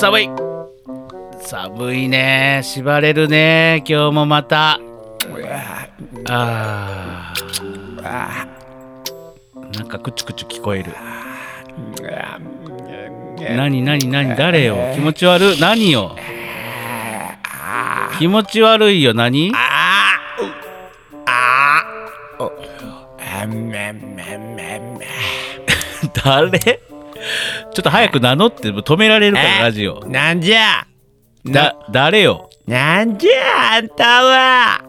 寒い。寒いね。縛れるね。今日もまた。あー。なんかクチュクチュ聞こえる。何何何誰よ？気持ち悪い。何よ？気持ち悪いよ。何？誰 ちょっと早く名乗って止められるからラジオ。なんじゃ？だ誰よ？なんじゃあんたは？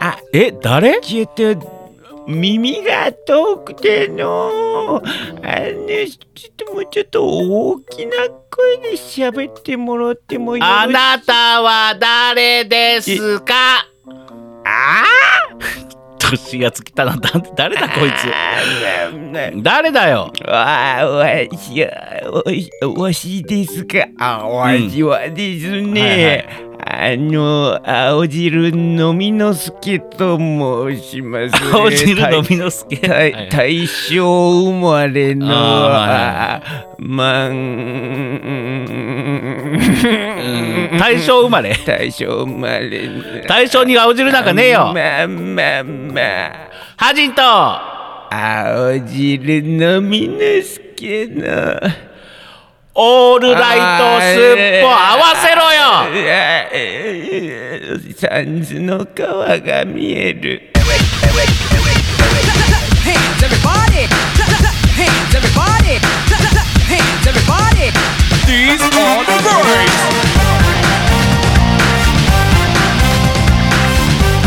あえ誰？ちょっと耳が遠くての。あのちょっともうちょっと大きな声で喋ってもらってもよろしい？あなたは誰ですか？あ年が尽きたなだ誰だこいあつ誰だよ？あわしわわしですか？あわしはですね、あの青汁飲みのすけと申します 青汁飲みのすけ大正生まれのまん。うん大正生まれ？大正生まれの。大正に青汁なんかねえよ。まあまあまあ。ハジンと。青汁飲みのすけのオールライトスッポ合わせろよサンズの川が見える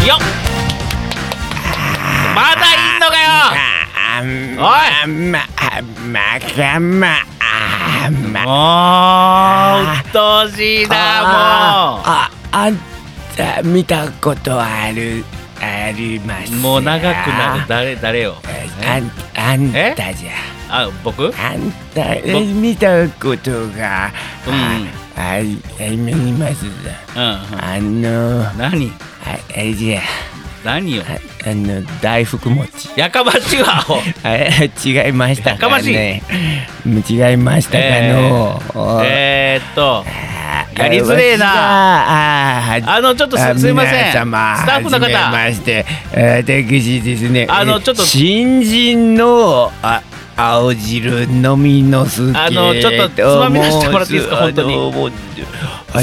よっあおいまあまかまあまもううっとうしいなもああんた見たことあるありますもう長くなる誰誰よあんあんたじゃあ僕あんたえ見たことがうんあありますうんうんあの何ああれじゃ何よああの大福餅。やかましいわ 違いましたかやかましい。ね違いましたかの、お。えーっとあやりづれえな。あああのちょっとすすいません。皆様スタッフの方。はじめまして。私ですね。あのちょっと新人のあ青汁飲みのすけあのちょっとつまみ出してもらっていいですかと本当に。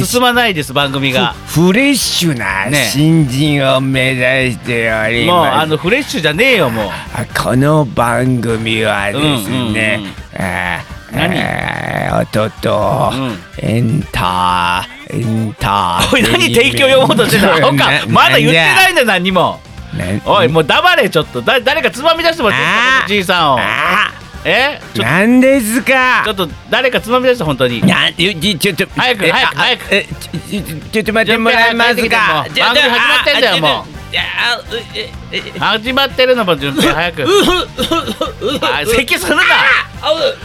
進まないです番組が。フフレッシュなね。新人を目指しておりもうますあのフレッシュじゃねえよもう。あこの番組はですね、うんうんうん。あ何？あ音と、うん。エンターエンターおい何提供読もうとしてんだアホかまだ言ってないんだよ何にもおいもう黙れちょっと。だ誰かつまみ出してもらっていいですかあー。このじいさんを。あえ？なんですか？ちょっと誰かつまみ出して本当に。なんちょちょっと早くえ早く早く。ちょっと待ってもらえますか？番組始まってんだよもう。始まってるのも順平早く。あ咳するな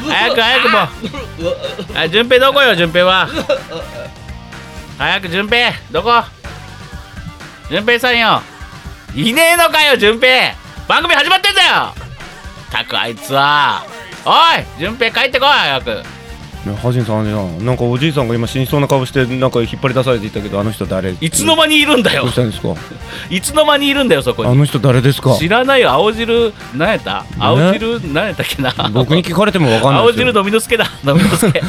早く早くもうあ順平どこよ順平は早く順平どこ順平さんよいねえのかよ順平番組始まってんだよたくあいつは。おい順平帰ってこい早く。ハジンさんハジンさんなんかおじいさんが今死にそうな顔してなんか引っ張り出されていったけどあの人誰？いつの間にいるんだよ。どうしたんですか？いつの間にいるんだよそこに。あの人誰ですか？知らないよ。青汁何やった？青汁何やったっけな？僕に聞かれてもわかんない青汁飲みのすけだ。飲みのすけ。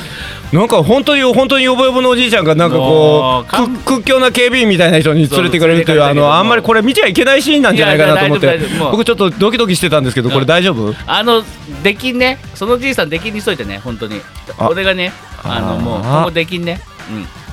なんか本当に本当にヨボヨボのおじいちゃんがなんかこもう屈強な警備員みたいな人に連れてくれるというあのあんまりこれ見ちゃいけないシーンなんじゃないかなと思って。僕ちょっとドキドキしてたんですけどこれ大丈夫？あの出禁ね。そのじいさん出禁にしといてね本当に。あ俺がねあのもうここ出禁ね。うん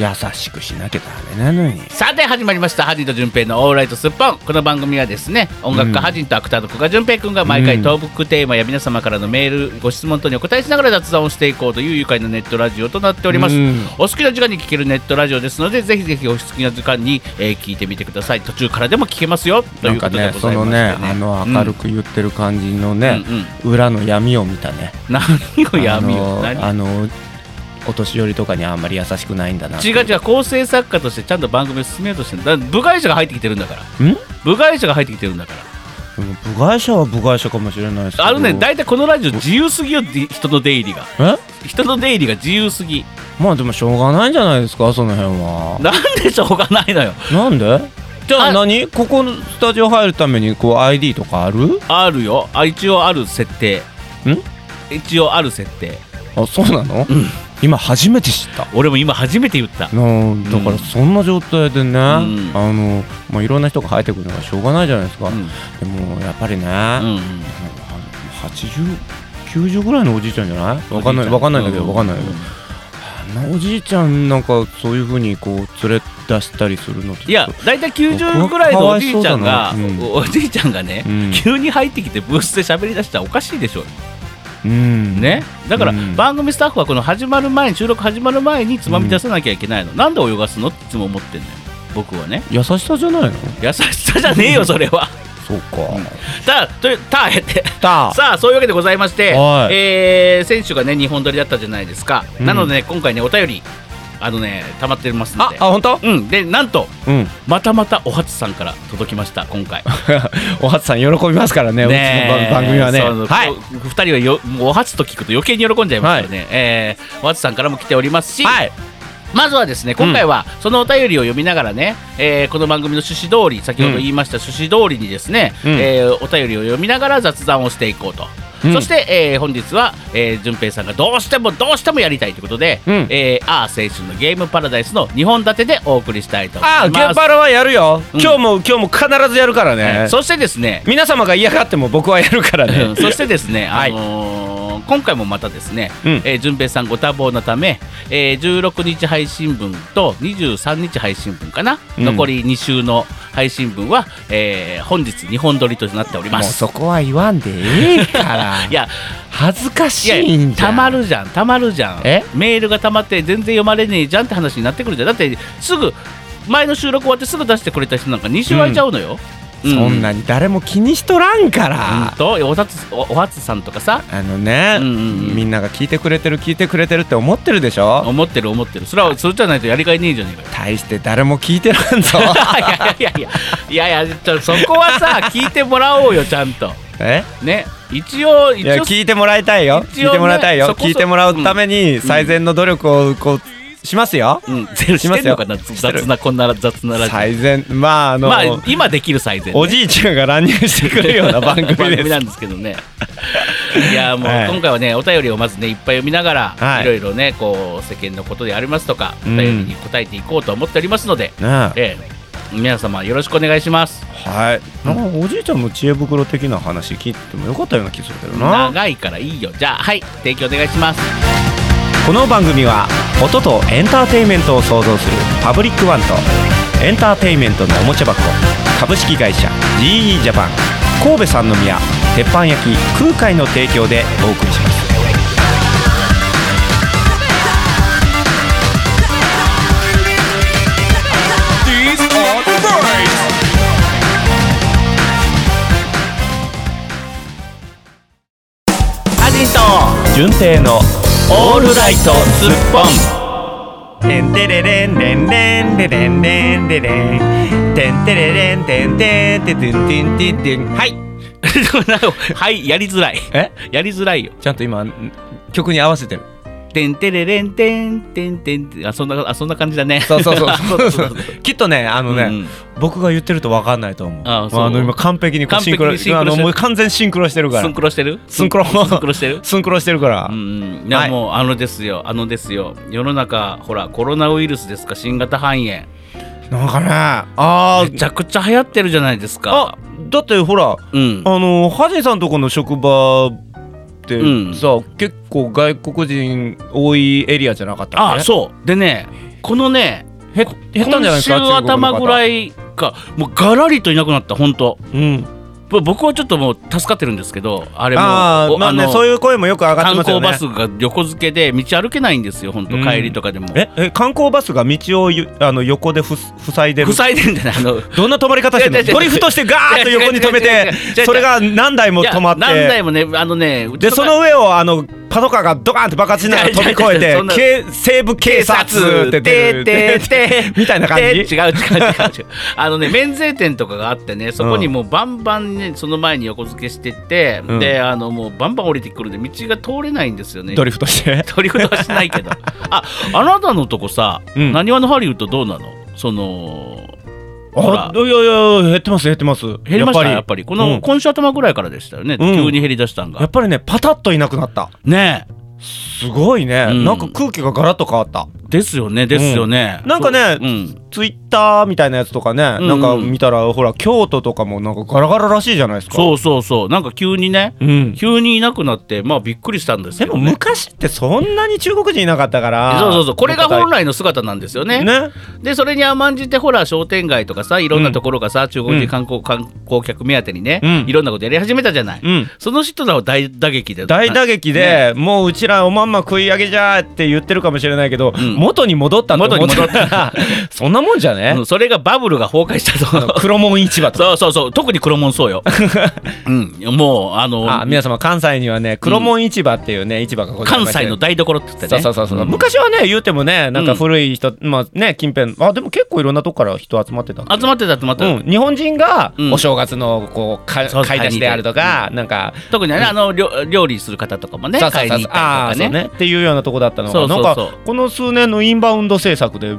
優しくしなきゃダメなのに。さて始まりました。ハジンと順平のオールライトスッポン。この番組はですね音楽家ハジンとアクターの古賀順平くんが毎回うんトークテーマや皆様からのメールご質問等にお答えしながら雑談をしていこうという愉快なネットラジオとなっております。うん。お好きな時間に聴けるネットラジオですのでぜひぜひお好きな時間に、えー聞いてみてください。途中からでも聞けますよ。とないかうんことでねそのございましてね。あの明るく言ってる感じのねうん裏の闇を見たね。何を闇よあ何？のあのお年寄りとかにあんまり優しくないんだな。違う違う構成作家としてちゃんと番組を進めようとしてるだ。部外者が入ってきてるんだから。ん？部外者が入ってきてるんだから。でも部外者は部外者かもしれないですけど。あのね大体このラジオ自由すぎよって人の出入りが。え？人の出入りが自由すぎ。まあでもしょうがないんじゃないですかその辺は。なんでしょうがないのよ。なんで？じゃああ何？ここのスタジオ入るためにこう ID とかある？あるよ。あ一応ある設定。ん？一応ある設定。あそうなの、今初めて知った。俺も今初めて言った。なだからそんな状態でね、ん。あの、まあ、いろんな人が入ってくるのがしょうがないじゃないですか、うん。でもやっぱりね、うん8090ぐらいのおじいちゃんじゃない？わかんないわかんないんだけどわかんないけど、あんなおじいちゃんなんかそういうふうにこう連れ出したりするのっていや大体90ぐらいのおじいちゃんが、うんおじいちゃんがね、うん。急に入ってきてブースで喋り出したらおかしいでしょ。うんね。だからうん。番組スタッフはこの始まる前に収録始まる前につまみ出さなきゃいけないの、なんで泳がすのっていつも思ってんのよ。僕はね。優しさじゃないの？優しさじゃねえよそれは。そうか、ただとりたえてたさあそういうわけでございまして、はい。えー選手がね日本撮りだったじゃないですか、うん。なのでね今回ねお便りあのね溜まってますので。ああ本当？うん。でなんとうん。またまたおはつさんから届きました今回。おはつさん喜びますからねねうちの番組はね。はい。二人はよおはつと聞くと余計に喜んじゃいますからね、えーおはつさんからも来ておりますし、はいまずはですね今回はそのお便りを読みながらね、えーこの番組の趣旨通り先ほど言いました趣旨通りにですね、うん。えーお便りを読みながら雑談をしていこうと。うん。そして、えー本日は、えー、順平さんがどうしてもどうしてもやりたいということで、うん。えーあー青春のゲームパラダイスの2本立てでお送りしたいと思います。あゲパラはやるよ、うん。今日も今日も必ずやるからね、はい。そしてですね、皆様が嫌がっても僕はやるからね。うん。そしてですね、はい。あのー今回もまたですね、うん。えー順平さんご多忙のため、えー16日配信分と23日配信分かな、うん。残り2週の配信分は、えー本日2本撮りとなっておりもうます。そこは言わんでええから。いや恥ずかしいんじゃん。たまるじゃんたまるじゃん。え？メールがたまって全然読まれねえじゃんって話になってくるじゃん。だってすぐ前の収録終わってすぐ出してくれた人なんか2週空いちゃうのよ、そんなに誰も気にしとらんから、うんとおおおはつさんとかさ？あのね、うんうんうん。みんなが聞いてくれてる聞いてくれてるって思ってるでしょ？思ってる思ってる。それはそれじゃないとやりがいねえじゃねえかよ。大して誰も聞いてらんぞ。いやいやいやいやいや。いやちょそこはさ 聞いてもらおうよちゃんと。え？ね？一応いや一応聞いてもらいたいよ。ね聞いてもらいたいよ。聞いてもらうために最善の努力をこうしますよ、うん。ゼロしますよ。してんのかな雑なこんな雑なラジオ。最善。まああの、まあ今できる最善ね。おじいちゃんが乱入してくるような番組 なんですけどね。いやもうはい。今回はねお便りをまずねいっぱい読みながら、はい。い、ろいろねこう世間のことでありますとかおうん。便りに答えていこうと思っておりますので、ねええ。皆様よろしくお願いします。はい。なんかおじいちゃんの知恵袋的な話聞いてもよかったような気するけどな。長いからいいよ。じゃあはい。提供お願いしますこの番組は音とエンターテインメントを創造するパブリックワンとエンターテインメントのおもちゃ箱株式会社 GE ジャパン神戸三宮鉄板焼き空海の提供でお送りします。アジト純正のオールライトスッポン。てんてれれんれんれんれれんれんれれんてんてれれんてんてんてんてんてんてんてんはいはいやりづらいえやりづらいよちゃんと今曲に合わせてるてんてれれんてんてんてんてんあそんなあそんな感じだね。そうそうそう。そ うきっとねあのね、うん。僕が言ってると分かんないと思う。あそう。の今完璧に完璧シンクロにシンクロしてるあのもう完全シンクロしてるから。スンクロしてる？スンクロ。スンクロしてる？スンクロしてるから、うんうん。いやはい。もうあのですよ。あのですよ。世の中ほらコロナウイルスですか？新型肺炎。なんかねあめちゃくちゃ流行ってるじゃないですあかだってほらうん。あのハジンさんとこの職場ってうん。さ、結構外国人多いエリアじゃなかったっけ？あそう。でねこのねへ減ったんじゃないですか？今週頭ぐらい、いかもうガラリといなくなった本当うん、ぼ僕はちょっともう助かってるんですけどあれもおああまあねのそういう声もよく上がって観ますよね。光バスが横付けで道歩けないんですよ本当うん。帰りとかでも、ええ観光バスが道をゆあの横でふ塞いでる？塞いでんじゃない？あの どんな止まり方してるの？ドリフトしてガーッと横に止めてそれが何台も止まって。何台もねあのねでその上をあのパトカーがドカーンって爆発しながら飛び越えて 警西部警察って出る。ててて みたいな感じ？て違う違う違う違う。あのね免税店とかがあってねそこにもうバンバンねその前に横付けしてって、うん。であのもうバンバン降りてくるんで道が通れないんですよね。ドリフトして。ドリフトはしないけど。ああなたのとこさうん。なにわのハリウッドどうなの？そのあいやいや減ってます減ってます。減りました？やっぱり。この、うん。今週頭ぐらいからでしたよね、うん。急に減りだしたんが。やっぱりねパタッといなくなった。ねすごいね、うん。なんか空気がガラッと変わった。えですよねですよね、なんかねそううん。ツイッターみたいなやつとかね、うん。なんか見たらほら京都とかもなんかガラガラらしいじゃないですか。そうそうそう。なんか急にねうん。急にいなくなってまあびっくりしたんですでもけど、ね、昔ってそんなに中国人いなかったから。そうそうそう。これが本来来の姿なんですよね。ね。でそれに甘んじてほら商店街とかさいろんなところがさ、中国人観光観光客目当てにね、うん。いろんなことやり始めたじゃない、うん。その人らは大打撃で。大打撃で、もううちらおまんま食い上げじゃーって言ってるかもしれないけど、ん元に戻ったと思った。らそんなもんじゃね、うんそれがバブルが崩壊したと。黒門市場とか。そうそうそう。特に黒門そうよ、うん、もうあのあ皆様関西にはね黒門市場っていうね、市場が関西の台所って言ってね。そうそうそうそう、ん。昔はね言うてもねなんか古い人、まあね近辺。あでも結構いろんなとこから人集まってた集まってた集まってた、うん、日本人がうん。お正月のこう買い出しであるとか、なんか特にね、あの料料理する方とかもねそうそうそう買いに行ったあーそうりとかねねっていうようなとこだったのがそうそかこの数年のインバウンド政策で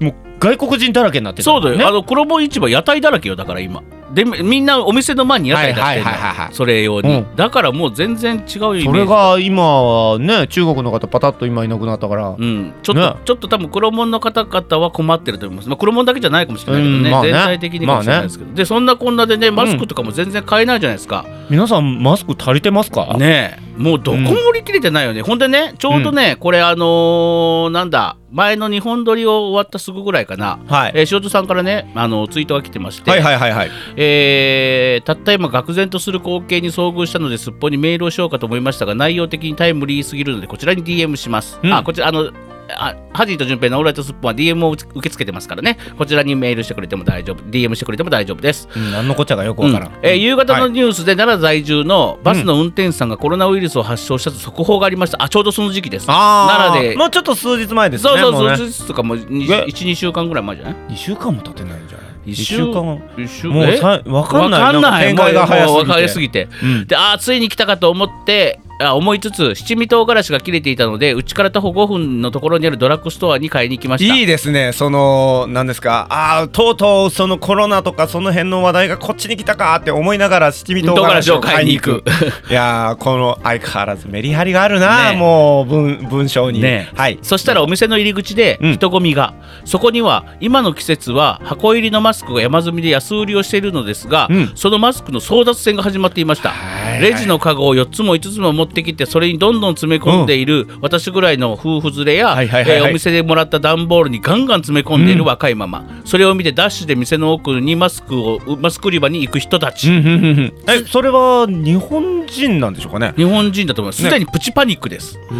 もう外国人だらけになってたそうだよ、ねあの衣市場屋台だらけよだから今。でみんなお店の前に屋台出してるそれ用に、うん。だからもう全然違うイメージ。それが今はね中国の方パタッと今いなくなったから、うん、ちょっと、ね。ちょっと多分黒門の方々は困ってると思います。まあ、黒門だけじゃないかもしれないけどね,、うんまあね。全体的にかもしれないですけど、でそんなこんなでねマスクとかも全然買えないじゃないですか。皆さんマスク足りてますか、ねえ。もうどこも売り切れてないよね。ほんでねちょうどね、これあのーなんだ前の日本撮りを終わったすぐぐらいかな。はい、えー、塩津さんからねあのツイートが来てまして、はいはいはいはい。えーたった今愕然とする光景に遭遇したのですっぽにメールをしようかと思いましたが内容的にタイムリーすぎるのでこちらに DM します、うん。あこちらあのあハジーと順平のオールライトスッポンは DM を受け付けてますからね。こちらにメールしてくれても大丈夫。DM してくれても大丈夫です。うん何のこっちゃがよくわからん、うん。えー夕方のはい。ニュースで奈良在住のバスの運転手さんがコロナウイルスを発症したと速報がありました。あちょうどその時期です。奈良で。もうちょっと数日前ですね。そうそうもね。そううとかもえ？12週間ぐらい前じゃない？2週間も経ってないんじゃない？一一週間。もうさわかんない。わかんない。展開が早すぎて。もうん。であーついに来たかと思ってあ思いつつ七味唐辛子が切れていたのでうちから徒歩5分のところにあるドラッグストアに買いに行きました。いいですね。その何ですか。ああとうとうそのコロナとかその辺の話題がこっちに来たかって思いながら七味唐辛子を買いに行く。いやーこの相変わらずメリハリがあるな、ねもう文文章に。ね。はい。そしたらお店の入り口でうん。人混みが、そこには今の季節は箱入りのマスクが山積みで安売りをしているのですが、うん。そのマスクの争奪戦が始まっていました。はいレジのカゴを4つも5つも持ってきてそれにどんどん詰め込んでいる私ぐらいの夫婦連れやえーお店でもらった段ボールにガンガン詰め込んでいる若いママ、それを見てダッシュで店の奥にマスクをマスク売り場に行く人たち、それは日本人なんでしょうかね。日本人だと思います。すでにプチパニックです、え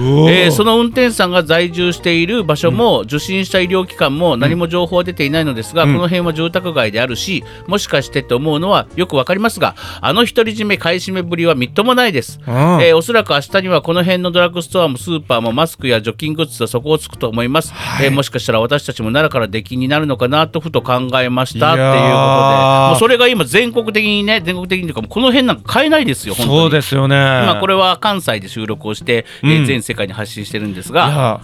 ーその運転手さんが在住している場所も、受診した医療機関も何も情報は出ていないのですが、うん。この辺は住宅街であるしもしかしてって思うのはよくわかりますがあの独り占め買い占めぶりはみっともないです、うんえーおそらく明日にはこの辺のドラッグストアもスーパーもマスクや除菌グッズとそこをつくと思います、はい。えーもしかしたら私たちも奈良から出禁になるのかなとふと考えましたっていうことで。もうそれが今全国的にね全国的にというかこの辺なんか買えないですよ本当にですよね。今これは関西で収録をして、えーうん。全世界に発信してるんですいがや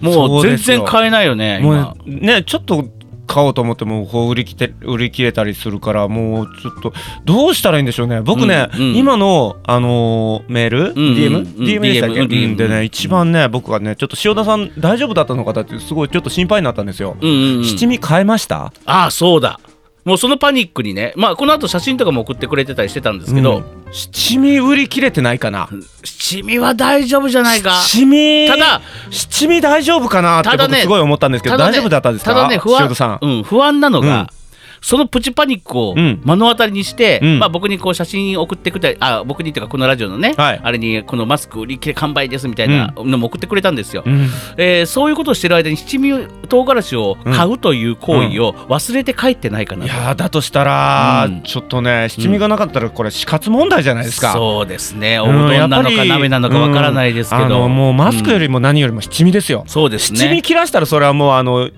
もそうう全然買えないよね今。もうねちょっと買おうと思ってもこう売り切れ売り切れたりするからもうちょっとどうしたらいいんでしょうね。僕ね、うんうん。今の、あのーメール、うんうん。DM?、うん DM でしたっけ、うん。うんでね一番ね僕がねちょっと塩田さん大丈夫だったのかなってすごいちょっと心配になったんですよ、うんうんうん。七味変えました？ああそうだもうそのパニックにねまあこの後写真とかも送ってくれてたりしてたんですけど、うん。七味売り切れてないかな。七味は大丈夫じゃないか。七味。ただ七味大丈夫かなってすごい思ったんですけど、ね大丈夫だったんですか？ただね不安うん、不安なのが、うんそのプチパニックをうん。目の当たりにして、うん。まあ、僕にこう写真送ってくれたあ僕にっていうかこのラジオのね、はい。あれにこのマスク売り切れ完売ですみたいなのも送ってくれたんですよ、うん。えーそういうことをしてる間に七味唐辛子を買うという行為を忘れて帰ってないかなと、いやーだとしたら、うん。ちょっとね七味がなかったらこれ死活問題じゃないですか、そうですね。おううんどんなのか鍋なのかわからないですけど、もうマスクより、りも何よりも七味ですよ、そうですね。七味切らしたらそれはもうあの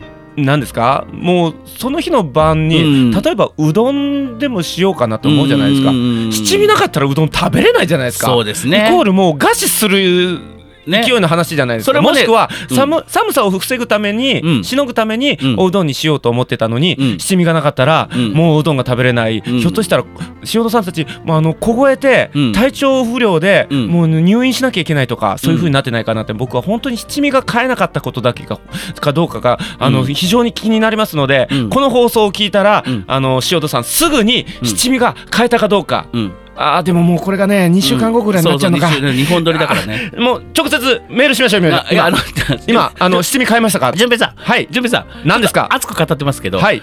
なんですか？もうその日の晩に、うん。例えばうどんでもしようかなと思うじゃないですか。うん七味なかったらうどん食べれないじゃないですか。そうですね。イコールもう餓死するね勢いの話じゃないですか、ねもしくはうん。寒,、寒さを防ぐために、うん。しのぐために、うん。おうどんにしようと思ってたのに、うん。七味がなかったら、うん。もううどんが食べれない、うん。ひょっとしたら塩戸さんたち、まあ、あの凍えて、うん。体調不良で、うん。もう入院しなきゃいけないとかそういう風になってないかなって僕は本当に七味が買えなかったことだけがかどうかがあの、うん。非常に気になりますので、うん。この放送を聞いたら、うん。あの塩戸さんすぐにうん七味が買えたかどうか、うんあーでももうこれがね2週間後ぐらいになっちゃうのか。そそ日本撮りだからね。もう直接メールしましょう今あの今 あの七味買いましたか？順平さん。はい。順平さん。何ですか？熱く語ってますけど、はい。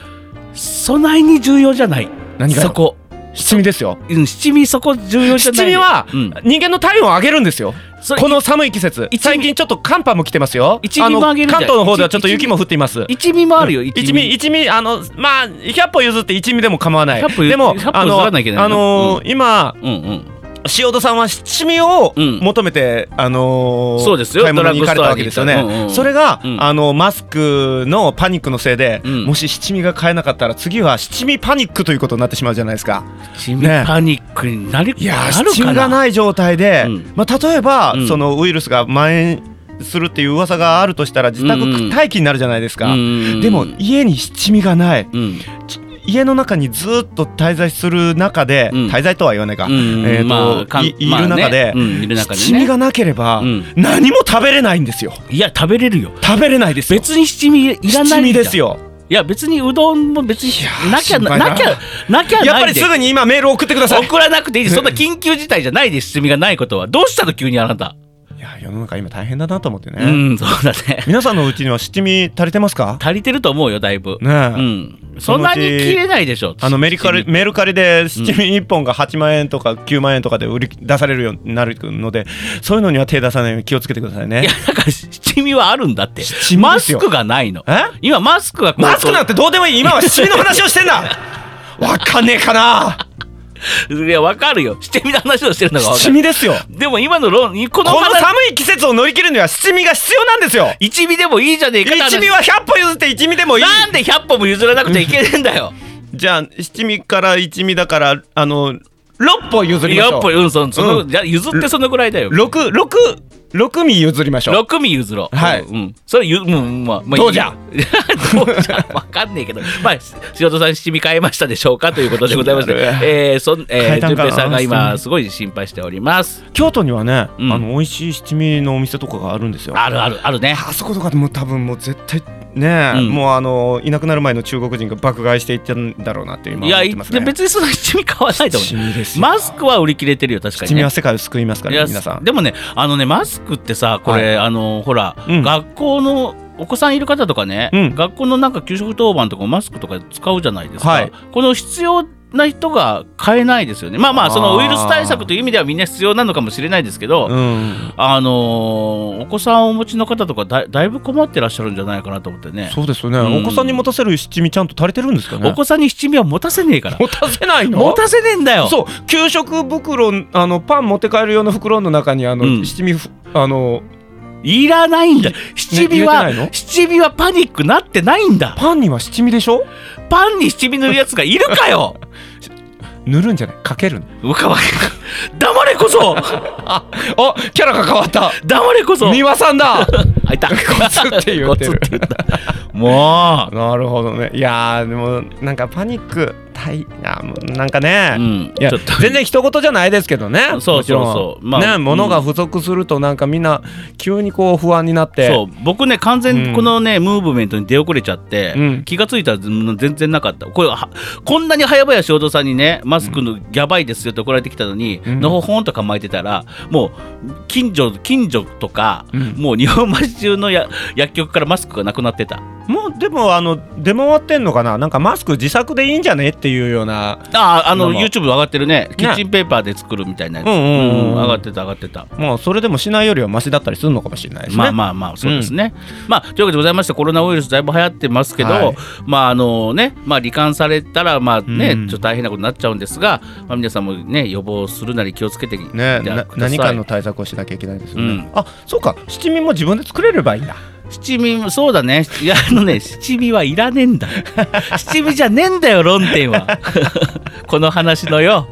備えに重要じゃない。何がそこ七味ですよ。うん七味そこ重要じゃない？七味はうん。人間の体温を上げるんですよ。この寒い季節。最近ちょっと寒波も来てますよ。一味も関東の方ではちょっと雪も降っています。一味もあるよ一味一味。あのまあ100歩譲って一味でも構わない。100歩譲でも100歩あのあのー今うんうん塩戸さんは七味をうん。求めて、あのーそうですよ。買い物に行かれたわけですよね、うんうんそれが、うん。あのマスクのパニックのせいで、うん。もし七味が買えなかったら次は七味パニックということになってしまうじゃないですか。七味ね。パニックになりいや七味がない状態で、うん。まあ、例えば、うん。そのウイルスが蔓延するっていう噂があるとしたら自宅うん。うん。待機になるじゃないですか、うんでも家に七味がない。うん家の中にずっと滞在する中で、うん。滞在とは言わないか、うんえーとまあいいる中で、うんいる中でね。七味がなければ、うん。何も食べれないんですよ。いや食べれるよ。食べれないですよ。別に七味いらない七味ですよ。いや別にうどんも別になきゃなきゃなきゃないで。やっぱりすぐに今メール送ってください。送らなくていいそんな緊急事態じゃないです。七味がないことは。どうしたの急にあなた。いや世の中今大変だなと思ってね、うんそうだね。皆さんのうちには七味足りてますか？足りてると思うよだいぶ。ねえ、うんそんなに切れないでしょあのメリカリメルカリで七味1本が8万円とか9万円とかで売り出されるようになるのでそういうのには手出さないように気をつけてくださいいねやだから七味はあるんだって。マスクがないの。え？今マスクがマスクなんてどうでもいい。今は七味の話をしてんだ。わかんねえかないやわかるよ。七味の話をしてるのがわか七る味ですよ。でも今の論このこの話寒い季節を乗り切るには七味が必要なんですよ。一味でもいいじゃねえか一味は100歩譲って一味でもいい。なんで100歩も譲らなくちゃいけねえんだよ。じゃあ七味から一味だからあの6歩譲りましょ100う歩うんそうん。じゃあ譲ってそのぐらいだよ。六六六味譲りましょう。6味譲ろう。はい。うん、それゆうんまあ、まあ、どうじゃ？どうじゃ？わかんねえけど。まあ塩戸さん七味変えましたでしょうかということでございましてえー、そんえー、変えたんかな？順平さんが今すごい心配しております。京都にはね、うん。あの美味しい七味のお店とかがあるんですよ。あるあるあるね。あそことかでも多分もう絶対ね、うん。もうあのいなくなる前の中国人が爆買いしていってんだろうなって今いやい思ってますね。別にその七味買わないと思七味ですうよマスクは売り切れてるよ確かに、七味ねは世界を救いますかいやら皆さんでもねあのねマスクってさこれ、あのほら、うん。学校のお子さんいる方とかね、うん。学校のなんか給食当番とかマスクとか使うじゃないですか、はい。この必要な人が買えないですよね。まあまあそのウイルス対策という意味ではみんな必要なのかもしれないですけど、うん。あのーお子さんをお持ちの方とかだだいぶ困ってらっしゃるんじゃないかなと思ってね。そうですよね、うん。お子さんに持たせる七味ちゃんと足りてるんですかね。お子さんに七味は持たせねえから。持たせないの？持たせねえんだよ。そう。給食袋あのパン持って帰る用の袋の中にあの、うん。七味ふあのいらないんだ。七味は、入れてないの？七味はパニックなってないんだ。パンには七味でしょ？パンに七味塗るやつがいるかよ。塗るんじゃない？かけるの？うかわ黙れこそ。あおキャラが変わった。黙れこそ。三輪さんだ。あいた。コツって言ってる。もなるほどね。いやーでもなんかパニックたいやもうなんかね、う、うん、いや全然一言じゃないですけどね。そうそうそう。まあねうん。物が不足するとなんかみんな急にこう不安になって。そう。僕ね完全このね、ムーブメントに出遅れちゃって、うん。気がついたら全然なかった。これはこんなに早々塩戸さんにねマスクのやばいですよって怒られてきたのに、うん。のほほんと構えてたらもう近所近所とか、うん。もう日本橋中のや薬局からマスクがなくなってた。もうでもあの出回ってんのかな？なんかマスク自作でいいんじゃね？っていうようなあああのまあ YouTube 上がってるね。キッチンペーパーで作るみたいなやつ、うん上がってた上がってた。もうそれでもしないよりはマシだったりするのかもしれないですね。まあまあまあそうですね、まあというわけでございましてコロナウイルスだいぶ流行ってますけど、はい。まああのねまあ罹患されたらまあね、うん。ちょっと大変なことになっちゃうんですが、まあ、皆さんもね予防するなり気をつけてね何かの対策をしなきゃいけないですよね、うん。あそうか。七味も自分で作れればいいんだ七味もそうだね。いやあのね 七味はいらねえんだ。よ 七味じゃねえんだよ論点は。この話のよ。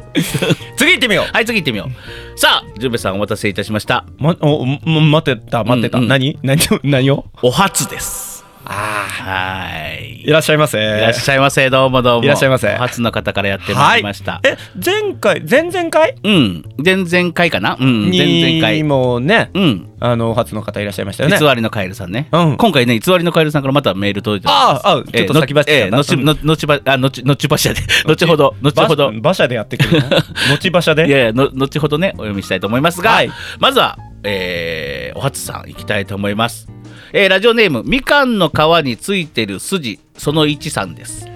次行ってみよはい次行ってみよう。さあ純平さんお待たせいたしました。うまおも待ってた待ってた、うんうん。何？何を？何を？お初ですあはい。いらっしゃいませ。いらっしゃいませ。どうもどうも。いらっしゃいませ。お初の方からやってまいりました、え前回前々回？うん。前々回かな？うん。前々に回もねうん。あの初の方いらっしゃいましたよね。偽りのカエルさんね、うん。今回ね偽りのカエルさんからまたメール届いてあああちょっと先走っちゃった。後の後ばあ後後馬車で。後ほど後ほど。馬車でやってくるの？後馬車で？いやいやの後ほどねお読みしたいと思いますが、はい。まずは、えーお初さんいきたいと思います、えーラジオネームみかんの皮についてる筋その1さんです。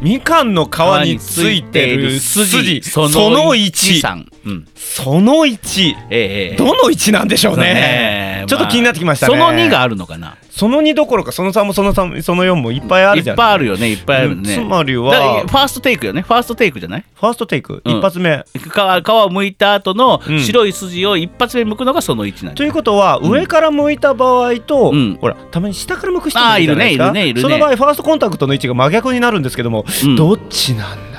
みかんの皮についてる筋その1さん、うん。その1えーえー。どの1なんでしょうね。ね。ちょっと気になってきましたね。その2があるのかなその2どころかその3もその3その4もいっぱいあるじゃんい。っぱいあるよね。いっぱいあるね、つまりだはファーストテイクよね。ファーストテイクじゃない？ファーストテイク。うん。一発目。皮皮を剥いた後のうん。白い筋を一発目剥くのがその1なんだ。ということはうん。上から向いた場合と、うん。ほらたまに下から向く人もいるじゃないですか。ねいるねね。その場合ファーストコンタクトの位置が真逆になるんですけども、うん。どっちなんだ？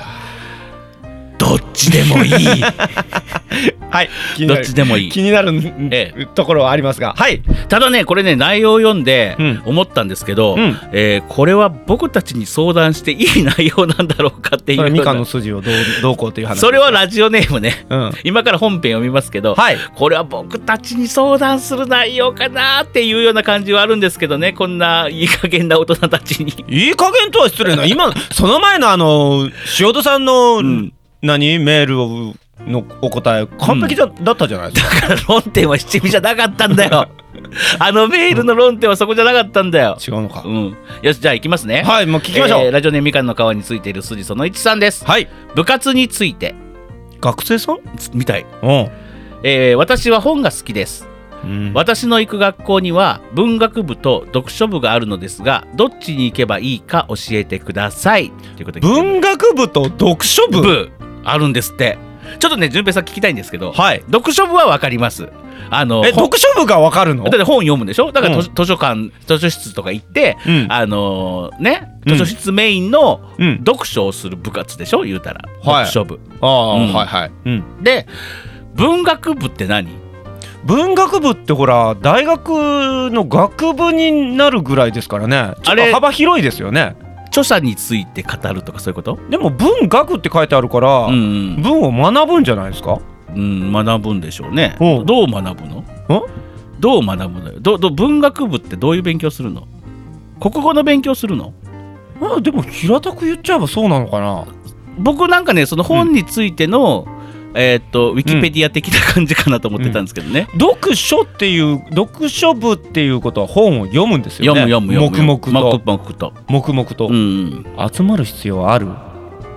どっちでもいい。はい。どっちでもいい。気になる、ええ。ところはありますが。はい。ただねこれね内容を読んでうん。思ったんですけど、うん。えーこれは僕たちに相談していい内容なんだろうかっていう。それみかんのよ筋をどうどうこうという話それはラジオネームね。うん。今から本編読みますけど、はい。これは僕たちに相談する内容かなっていうような感じはあるんですけどねこんないい加減な大人たちに。いい加減とは失礼な。今その前のあの塩戸さんの、ん何？メールをのお答え。完璧だ,、だったじゃないですか。だから論点は七味じゃなかったんだよ。あのメールの論点はそこじゃなかったんだよ。違うのか、うん、よしじゃあ行きますね。はいもう聞きましょう、えーラジオネームみかんの皮についている筋その1さんです。はい。部活について。学生さん？みたい、うん。えー私は本が好きです。うん。私の行く学校には文学部と読書部があるのですがどっちに行けばいいか教えてください。ということで。文学部と読書部？部あるんですって。ちょっとね順平さん聞きたいんですけどはい。読書部は分かります。あのえ本読書部がわかるの？だって本読むんでしょ？だからうん。図,、図書館図書室とか行って、うん。あのーねうん。図書室メインのうん。読書をする部活でしょ？言うたら、はい。読書部。ああ、うん。はいはい、うん、で文学部って何？文学部ってほら大学の学部になるぐらいですからね。あれ幅広いですよね著者について語るとかそういうこと？でも文学って書いてあるから、うんうん。文を学ぶんじゃないですか？うん、学ぶんでしょうね。う。んどう学ぶの？どう学ぶのよ？どど文学部ってどういう勉強するの？国語の勉強するの？まあでも平たく言っちゃえばそうなのかな？僕なんかねその本についての、えーっとウィキペディア的な感じかなと思ってたんですけどね。読書っていう読書部っていうことは本を読むんですよね。読む読む読む。黙々と。黙々と。黙々と、うんうん、集まる必要ある、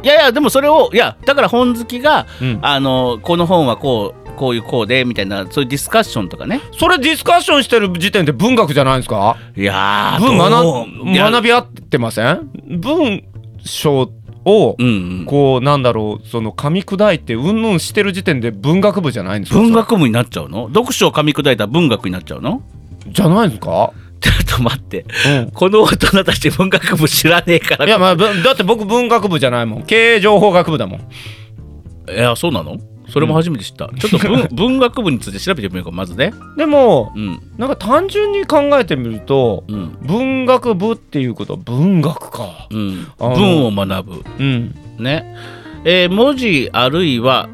いやいやでもそれをいやだから本好きがうん、あのこの本はこうこういうこうでみたいなそういうディスカッションとかね。それディスカッションしてる時点で文学じゃないですか？いやー文学学び合ってません？文章をうんうん。こうなんだろうその噛み砕いてうんぬんしてる時点で文学部じゃないんですか？文学部になっちゃうの？読書を噛み砕いたら文学になっちゃうの？じゃないですか、ちょっと待って。うん、この大人たち文学部知らねえから。いやまあぶだって僕文学部じゃないもん。経営情報学部だもん。いやそうなの？それも初めて知った、ちょっと文 文学部について調べてみようかまずね。でもうん。なんか単純に考えてみるとうん。文学部っていうことは文学か。うん。文を学ぶ。うん。ね。えー文字あるいは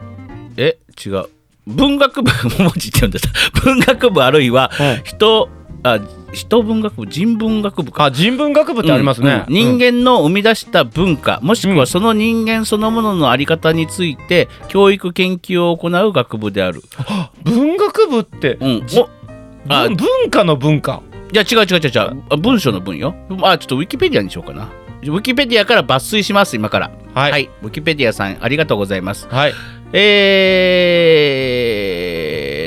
え違う。文学部 文字って言うんです文学部あるいはうん人あ人文学部人文学部かあ人文学部ってありますね、うんうん人間の生み出した文化もしくうんはその人間そのものの在り方について教育研究を行う学部である。文学部って、うん、あ文文化の文化？いや違う違う違う違うあ文章の文よ。あちょっとウィキペディアにしようかな。ウィキペディアから抜粋します今から。はいはい、ウィキペディアさんありがとうございます。はいえ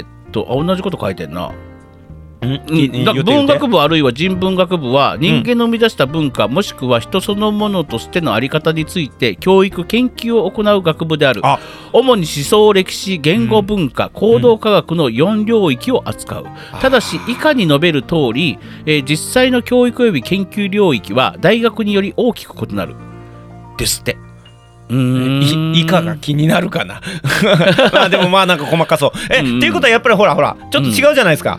ーっとあ同じこと書いてんな。文学部あるいは人文学部は人間の生み出した文化、もしくは人そのものとしての在り方について教育研究を行う学部である。あ。主に思想歴史言語文化、行動科学の4領域を扱う、ただし以下に述べる通り、えー実際の教育及び研究領域は大学により大きく異なる。ですって。以下が気になるかな。まあでもまあなんか細かそう。え、うん。っていうことはやっぱりほらほらちょっと違うじゃないですか、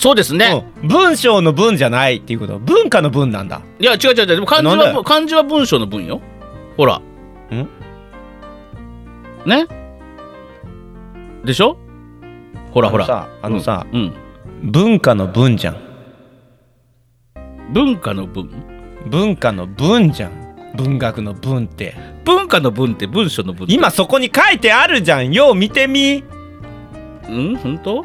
そうですね、うん。文章の文じゃないっていうこと。文化の文なんだ。いや違う違う違う。でも漢字は漢字は文章の文よ。ほら。ん？ね？でしょ？ほらほら。あのさうん文化の文じゃん。文化の文？文化の文じゃん。文学の文って。文化の文って文章の文今そこに書いてあるじゃん。よう見てみ。うん？本当？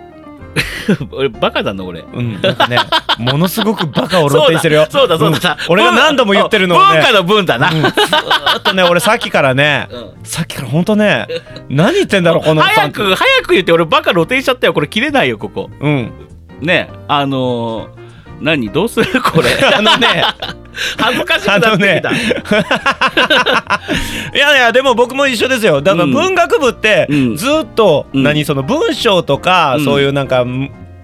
俺バカだな俺。うんなんかねものすごくバカを露呈してるよ。そうだそうだそうだ、ん俺が何度も言ってるのをね。文化の文だな、うん。ずーっとね俺さっきからねうん。さっきからほんとね何言ってんだろうこのおっさん。早く早く言って俺バカ露呈しちゃったよ。これ切れないよここ。うん。ねあのー、何どうするこれ？あのね。恥ずかしくなってきた、いやいやでも僕も一緒ですよ。だからうん。文学部ってうん。ずっとうん。何その文章とかうん。そういうなんか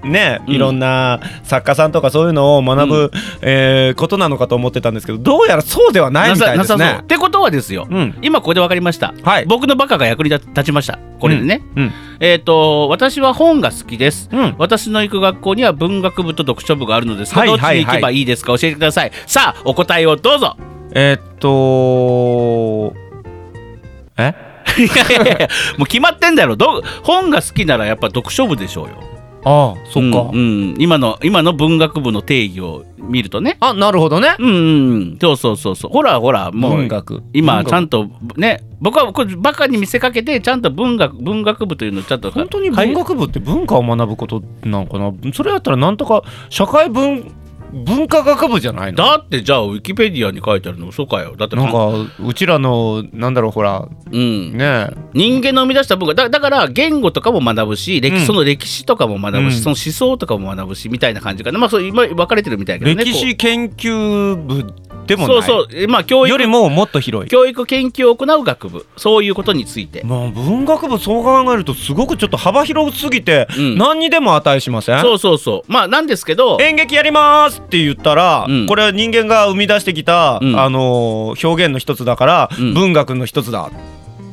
ねうん。いろんな作家さんとかそういうのを学うぶえーことなのかと思ってたんですけどどうやらそうではないみたいですね。ってことはですよ、うん今ここで分かりました、はい。僕のバカが役に立立ちました。これでね、うん。えっ、と私は本が好きです。うん。私の行く学校には文学部と読書部があるのですが、はいはいはい。どっちに行けばいいですか教えてください。さあお答えをどうぞ。えーっとえ？いやいやいやもう決まってんだろ。ど本が好きならやっぱ読書部でしょうよああそっか。うんうん。今の今の文学部の定義を見るとね。あなるほどね。うんそうそうそうそう。ほらほらもう文学。今ちゃんんとね。僕はこれバカに見せかけてちゃんと文学文学部というのをちゃんと本当にはい文学部って文化を学ぶことなのかな？それやったらなんとか社会文文化学部じゃないの？だってじゃあウィキペディアに書いてあるの嘘かよ。だってなんかうちらのなんだろうほらうん。ね人間の生み出した文化。だだから言語とかも学ぶし歴、うん。その歴史とかも学ぶし、うん。その思想とかも学ぶしみたいな感じかな。まあそう今分かれてるみたいだけどね歴史研究部でもそうそう。まあ教育よりももっと広い。教育研究を行う学部。そういうことについて、まあ文学部そう考えるとすごくちょっと幅広すぎてうん。何にでも値しません？そうそうそう。まあなんですけど演劇やりますって言ったら、うん。これは人間が生み出してきた、うん。あのー表現の一つだから、うん。文学の一つだ。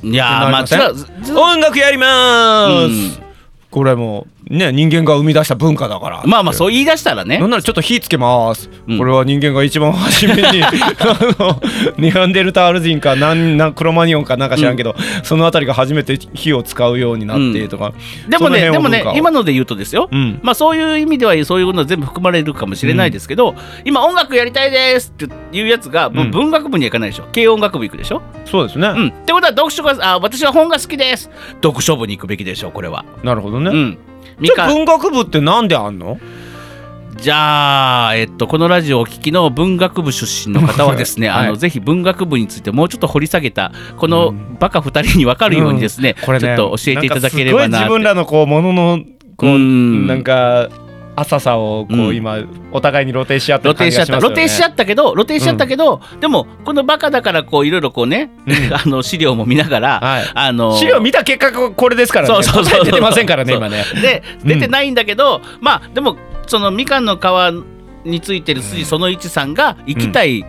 いやーまあ音楽やります、うん。これもね人間が生み出した文化だからまあまあそう言い出したらね。なんならちょっと火つけます、うん。これは人間が一番初めに あのネアンデルタール人かなんなんクロマニオンかなんか知らんけど、そのあたりが初めて火を使うようになってとか、でもねでもね今ので言うとですよ、うん。まあそういう意味ではそういうのは全部含まれるかもしれないですけど、今音楽やりたいですっていうやつが、もう文学部には行かないでしょ。軽音楽部行くでしょ、そうですね、うん、ってことは読書があ私は本が好きです。読書部に行くべきでしょうこれは、なるほどね、うんみじゃあか文学部ってなんであんの？じゃあ、えっと、このラジオをお聞きの文学部出身の方はですね、はい。あのぜひ文学部についてもうちょっと掘り下げたこのバカ2人に分かるようにですね、これねちょっと教えていただければなすごい自分らのこうもののこううん。なんか浅さをこう、うん。今お互いに露呈し合ってる感じしちゃったがしますよね。露呈しちゃったけど露呈しちゃったけど、でもこのバカだからこういろいろこうね、あの資料も見ながら、はい。あの資料見た結果これですからね。そうそう出てませんからね今ね。でうん。出てないんだけど、まあでもそのみかんの皮についてる筋その1さんが行きたい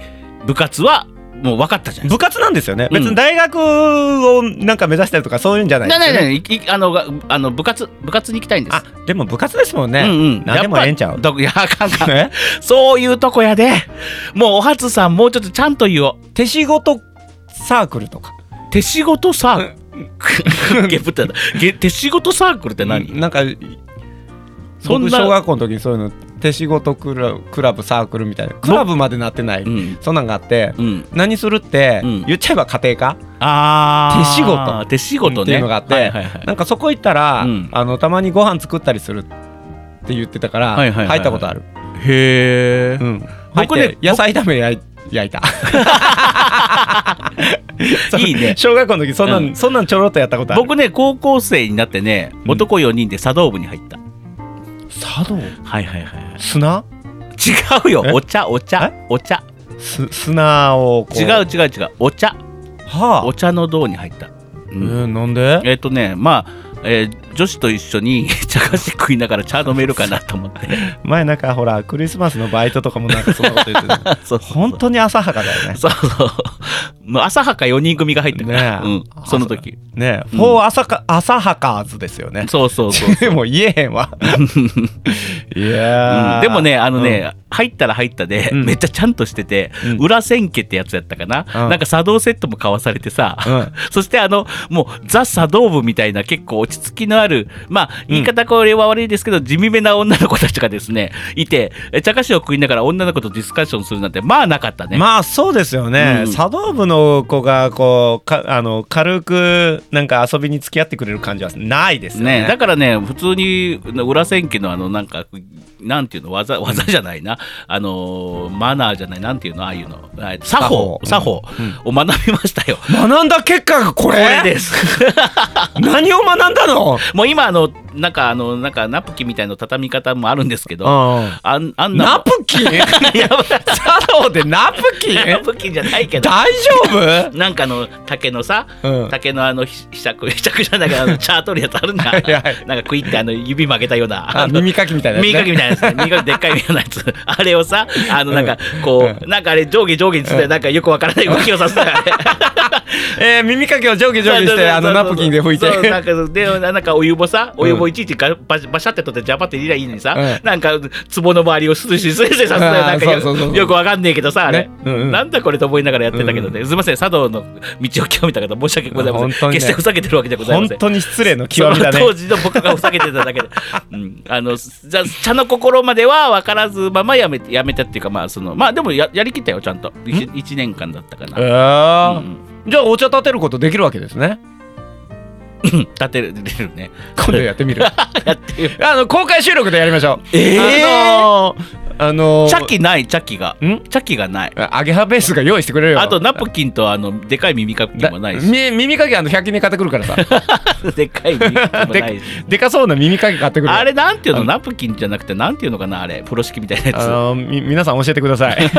部活はもう分かったじゃないです部活なんですよね、うん。別に大学をなんか目指したりとかそういうんじゃなか。いですよね。ないないない。いあのがあの部活部活に行きたいんです。あでも部活ですもんね、うんうん、何でもええんちゃう？いやあかんあかん。えそういうとこやで。もうお初さんもうちょっとちゃんと言おう。手仕事サークルとか。手仕事サークル？ゲプった。なげ手仕事サークルって何、なんかそんな僕小学校の時にそういうの手仕事クラブクラブサークルみたいなクラブまでなってない、うん。そんなんがあって、うん、何するって、うん。言っちゃえば家庭科？あー。手仕事。手仕事ね。っていうのがあって、はいはいはい。なんかそこ行ったら、うん。あのたまにご飯作ったりするって言ってたから、はいはいはいはい。入ったことある、へえ、うん、僕ね野菜炒め焼い焼いた。いいね。小学校の時そんなん、うん。そんなんちょろっとやったことある。僕ね高校生になってねうん。男4人で茶道部に入った、茶道はいはいはいはい。砂？違うよ。え？お茶お茶お茶。す砂をこう。違う違う違う。お茶。はあ。お茶の銅に入った、うえんー、なんで？えっ、とねまあ、えー女子と一緒に 茶菓子食いながら茶飲めるかなと思って。前なんかほらクリスマスのバイトとかもなんかそんなこと言ってた。そう本当に浅はかだよね。そうそう。もう浅はか4人組が入ってるねえ。うん、その時。ねうん。フォー浅か浅はかーズですよね。そうそうそう でも言えへんわ。いやー、うん。でもねあのね、入ったら入ったで、うん。めっちゃちゃんとしてて、うん。裏千家ってやつやったかな、うん。なんか茶道セットも買わされてさ、うん。そしてあのもうザ茶道部みたいな結構落ち着きのあるまあ言い方これは悪いですけど、地味めな女の子たちがですねいてえ茶菓子を食いながら女の子とディスカッションするなんてまあなかったね。まあそうですよね、うん。茶道部の子がこうかあの軽くなんか遊びに付き合ってくれる感じはないですよね。ね、だからね普通に裏千家のあのなんかなんていうの技技じゃないな。あのマナーじゃないなんていうのああいうの。あ作法。作作法。法を学びましたよ。学んだ結果がこれ？これです。何を学んだの？もう今あのなんかあのなんかナプキンみたいな畳み方もあるんですけど、うんあんあんな ナプキン？いや茶道でナプキン？ナプキンじゃないけど。大丈なんかあの竹のさ、夫、うん、竹のあのひひしゃくひしゃくじゃないけどあのチャー取るやつあるんだ。はいはいなんかクイってあの指曲げたような。あ耳かきみたいなね、耳かきみたいなやつね耳かきでっかいみたいなやつあれをさあのなんかこう、なんかあれ上下上下につってなんかよくわからない動きをさせたらね えー、耳かきを上下上下してあのナプキンで拭いて。そうなんかでなんかお湯もさ？お湯もいちいちがバシバシャって取ってジャバって入れりゃいいのにさ、うん。なんか壺の周りをスイスイスイスイさせた。らなんかよくわかんねえけどさあれ、ね。うんうん。なんだこれと思いながらやってたけどね、すいません茶道の道を極めた。方申し訳ございません、ね。決してふざけてるわけじゃございま本せん。当に失礼の極みだね。当時の僕がふざけてただけで、うん、あのじゃ茶の心までは分からずままやめやめたっていうかまあそのまあでもややりきったよちゃんと。1, 年間だったかえな、ー。うん。じゃあお茶立てることできるわけですね。う ん立てる出るね。今度やってみる。やってよあの公開収録でやりましょう。えー。あのーあのーチャキない？チャキが。ん？チャキがない。アゲハベースが用意してくれるよあとナプキンとあのでかい耳かきだもないし。み耳かきあの100均で買ってくるからさ。でかい耳かきもないし。でかそうな耳かき買ってくる。あれなんていうの？あナプキンじゃなくてなんていうのかなあれ。風呂敷みたいなやあのーみ皆さん教えてください。つ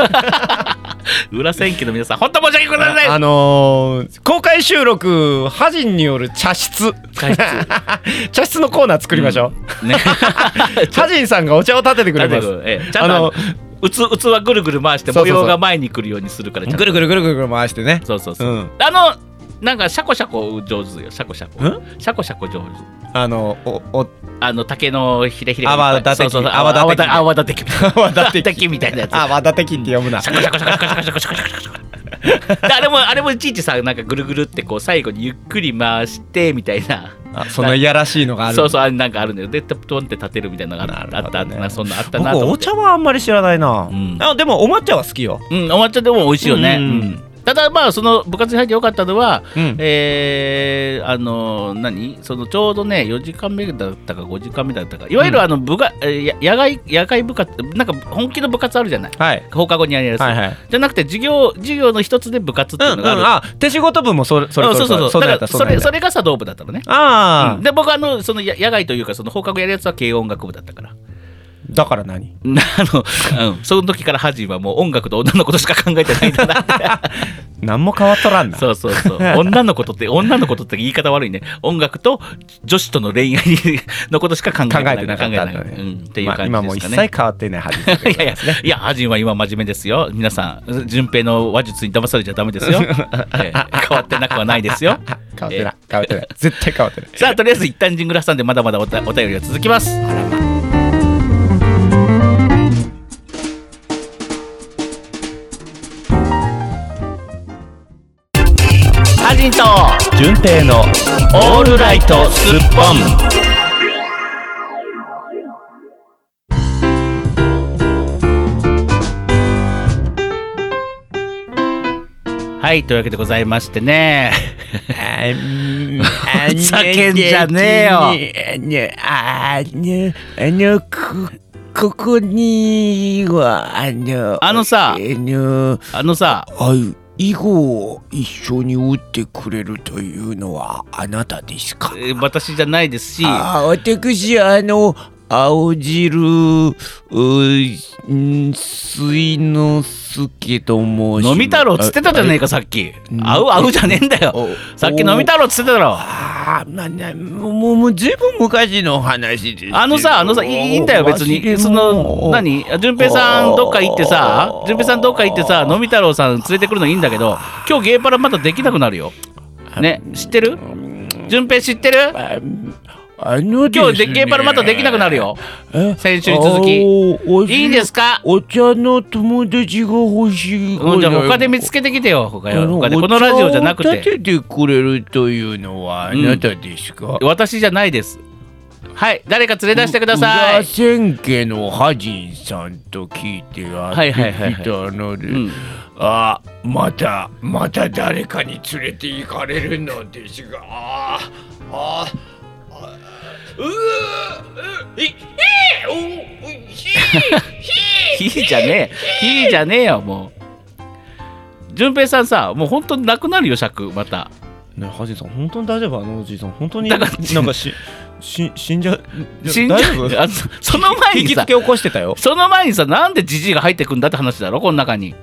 裏千家の皆さん本当申し訳ございません。あのー公開収録ハジンによる茶室。茶室。のコーナー作りましょう、ね。ハジンさんがお茶を立ててくれます。ええ。あのうつ器ぐるぐる回して模様が前に来るようにするからぐるぐるぐるぐる回してね。そうそうそう、うん。あのなんかシャコシャコ上手よシャコシャコ。んシャコシャコ上手。あのおおあの竹のひれひれが泡立て器。そうそうそう泡立て器。泡立て器 泡立て器。泡立て器みたいなやつ。あ和田的って読むな。シャコシャコシャコシャコシャコシャコシャコシャコあれもあれもいちいちさなんかぐるぐるってこう最後にゆっくり回してみたいなあそのいやらしいのがあるそうそうあれなんかあるんだよでトンって立てるみたいなのがあったなそんなあったなお茶はあんまり知らないな、でもお抹茶は好きようん、お抹茶でも美味しいよね。うんうんただまあその部活に入ってよかったのは、うん。えーあの何？そのちょうどね4時間目だったか5時間目だったか。いわゆるあの部が、えーや野外野外部活なんか本気の部活あるじゃない？はい。放課後にやるやつ、はいはい。じゃなくて授業授業の一つで部活ってういうんのがある、うんあ手仕事部もそれそれうんそうそうそう。だだからそれそれれが茶道部だったのね、ああ、うん。で僕あのそのや野外というかその放課後やるやつは軽音楽部だったからだから何？あの、うん、その時からハジンはもう音楽と女のことしか考えてないんだなって 何も変わっとらんなそうそうそう。女のことって、女のことって言い方悪いね。音楽と女子との恋愛のことしか考えてない。考えてなかったね考えてないうん、っていうまあ感今もう一じですかね。切変わってないはずいやいや、いや、ハジンは今真面目ですよ。皆さん、順平の話術に騙されちゃダメですよ。ええ変わってなくはないですよ。変わってない変わってない絶対変わってないさあ、とりあえず一旦ジングル挟んでまだまだおたお便りが続きます。ハと順平のオールライトスッポン。はい、というわけでございましてね。あふざけんじゃねえよあのあのこここにはあのあのさあのあのさ、はい囲碁を一緒に打ってくれるというのはあなたですか？えー私じゃないですし、あ私あの青汁うん水之助と申し飲み太郎っつってたじゃねえかさっき。ん合う合うじゃねえんだよ。さっき飲み太郎っつってただろ。ああまあなもうもうぶん昔の話ですあのさあのさいいいんだよ別にその何順平さんどっか行ってさ順平さんどっか行ってさ飲み太郎さん連れてくるのいいんだけど今日ゲーパラまだできなくなるよね知ってる順平知ってる今日ですね。でゲーパラまたできなくなるよ。え？先週に続き。おいいんですか？お茶の友達が欲しい。うんじゃあ他で見つけてきてよ他でこのラジオじゃなくお茶を立てててくれるというのはあなたですか、私じゃないです。はい誰か連れ出してください。裏千家のハジンさんと聞いてはい会ってはいはいはいきたので、うんあまたまた誰かに連れて行かれるのですがあーあーあうい ひひじゃねえ。ひーじゃねえよもう。順平さんさもう本当になくなるよ尺また。ねハジンさん本当に大丈夫？あのおじいさん本当になんかしし死んじゃう？死んじゃあそその前にさ引きつけ起こしてたよ。その前にさなんでジジイが入ってくんだって話だろこの中に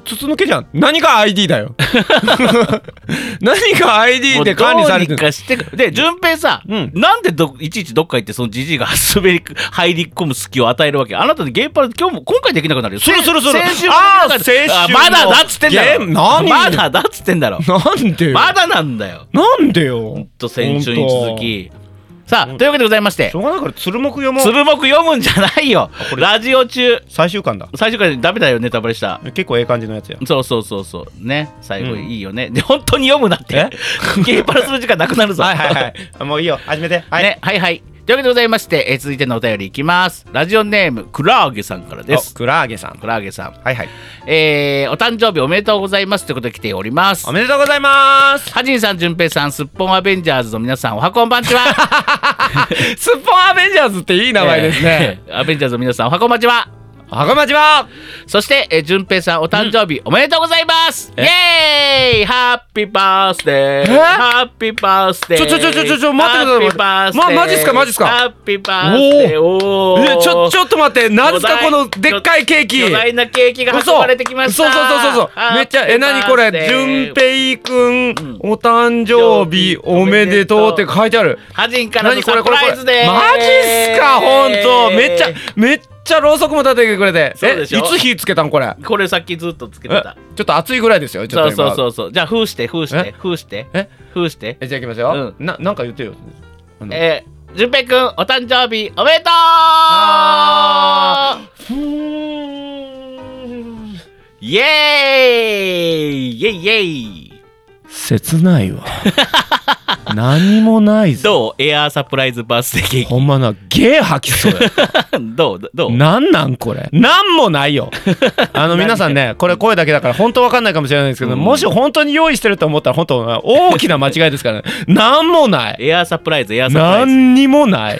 筒抜けじゃん。何が ID だよ。何が ID で管理されてるで順平さ、うん。なんでどいちいちどっか行ってそのジジイが滑り入り込む隙を与えるわけ？あなたにゲーパラ今日も今回できなくなるよ。するするする先週もあーできなかった先週まだだっつってんだろ。まだだっつってんだろ。なんでよ。まだなんだよ。なんでよ。と先週に続きさあというわけでございまして。しょうがないから鶴木読もう。鶴木読むんじゃないよ。ラジオ中。最終巻だ最初からダメだよネタバレした。結構ええ感じのやつや。そうそうそうそう。ね。最後うんいいよね、で本当に読むなって。ゲーパラする時間なくなるぞ。はいはいはい。もういいよ。始めて。はい、ね、はいはいというわけでございまして、えー続いてのお便りいきます。ラジオネームクラーゲさんからでおすクラーゲさん。クラーゲさん。はいはい。えー、お誕生日おめでとうございますということで来ております。おめでとうございます。ハジンさん、じゅんぺいさん、すっぽんアベンジャーズの皆さん、おはこんばんちは。すっぽんアベンジャーズっていい名前ですね、えー。アベンジャーズの皆さん、おはこんばんちは。はこまちはそして、えー、じゅんぺいさん、お誕生日、おめでとうございます。イエーイ。ハッピーバースデーえ？ハッピーバースデーちょちょちょちょちょちょ待ってください。まマジっすか？マジっすか？ハッピー。バースデーおー。えちょちょっと待って。何ですか？このでっかいケーキ。巨大なケーキが運嘘ばれてきました。そうそうそうそうそう。めっちゃえ何これ？順平くん。お誕生日おめでとう。って書いてある。ハジンからの何これサプライズでマジっすか？ほんとめっちゃめっちゃろうそくも立ててくれて。えいつ火つけたんこれ？これさっきずっとつけてえたちょっと熱いぐらいですよそうそうそうそう。じゃあ封して封して。え？封して。え？封して。えじゃあいきますよ、ななんか言ってよ。えー、じゅんぺいくんお誕生日おめでとう！イエーイイエイ！イエイ切ないわ。何もないぞ。どう？エアーサプライズバースデーケーほんまなゲー吐きそうや。キ どう？どう？なんなんこれ？なんもないよ。あの皆さんねこれ声だけだから本当わかんないかもしれないですけど、うん。もし本当に用意してると思ったら本当大きな間違いですからね。なんもない。エアーサプライズエアーサプライズ。何にもない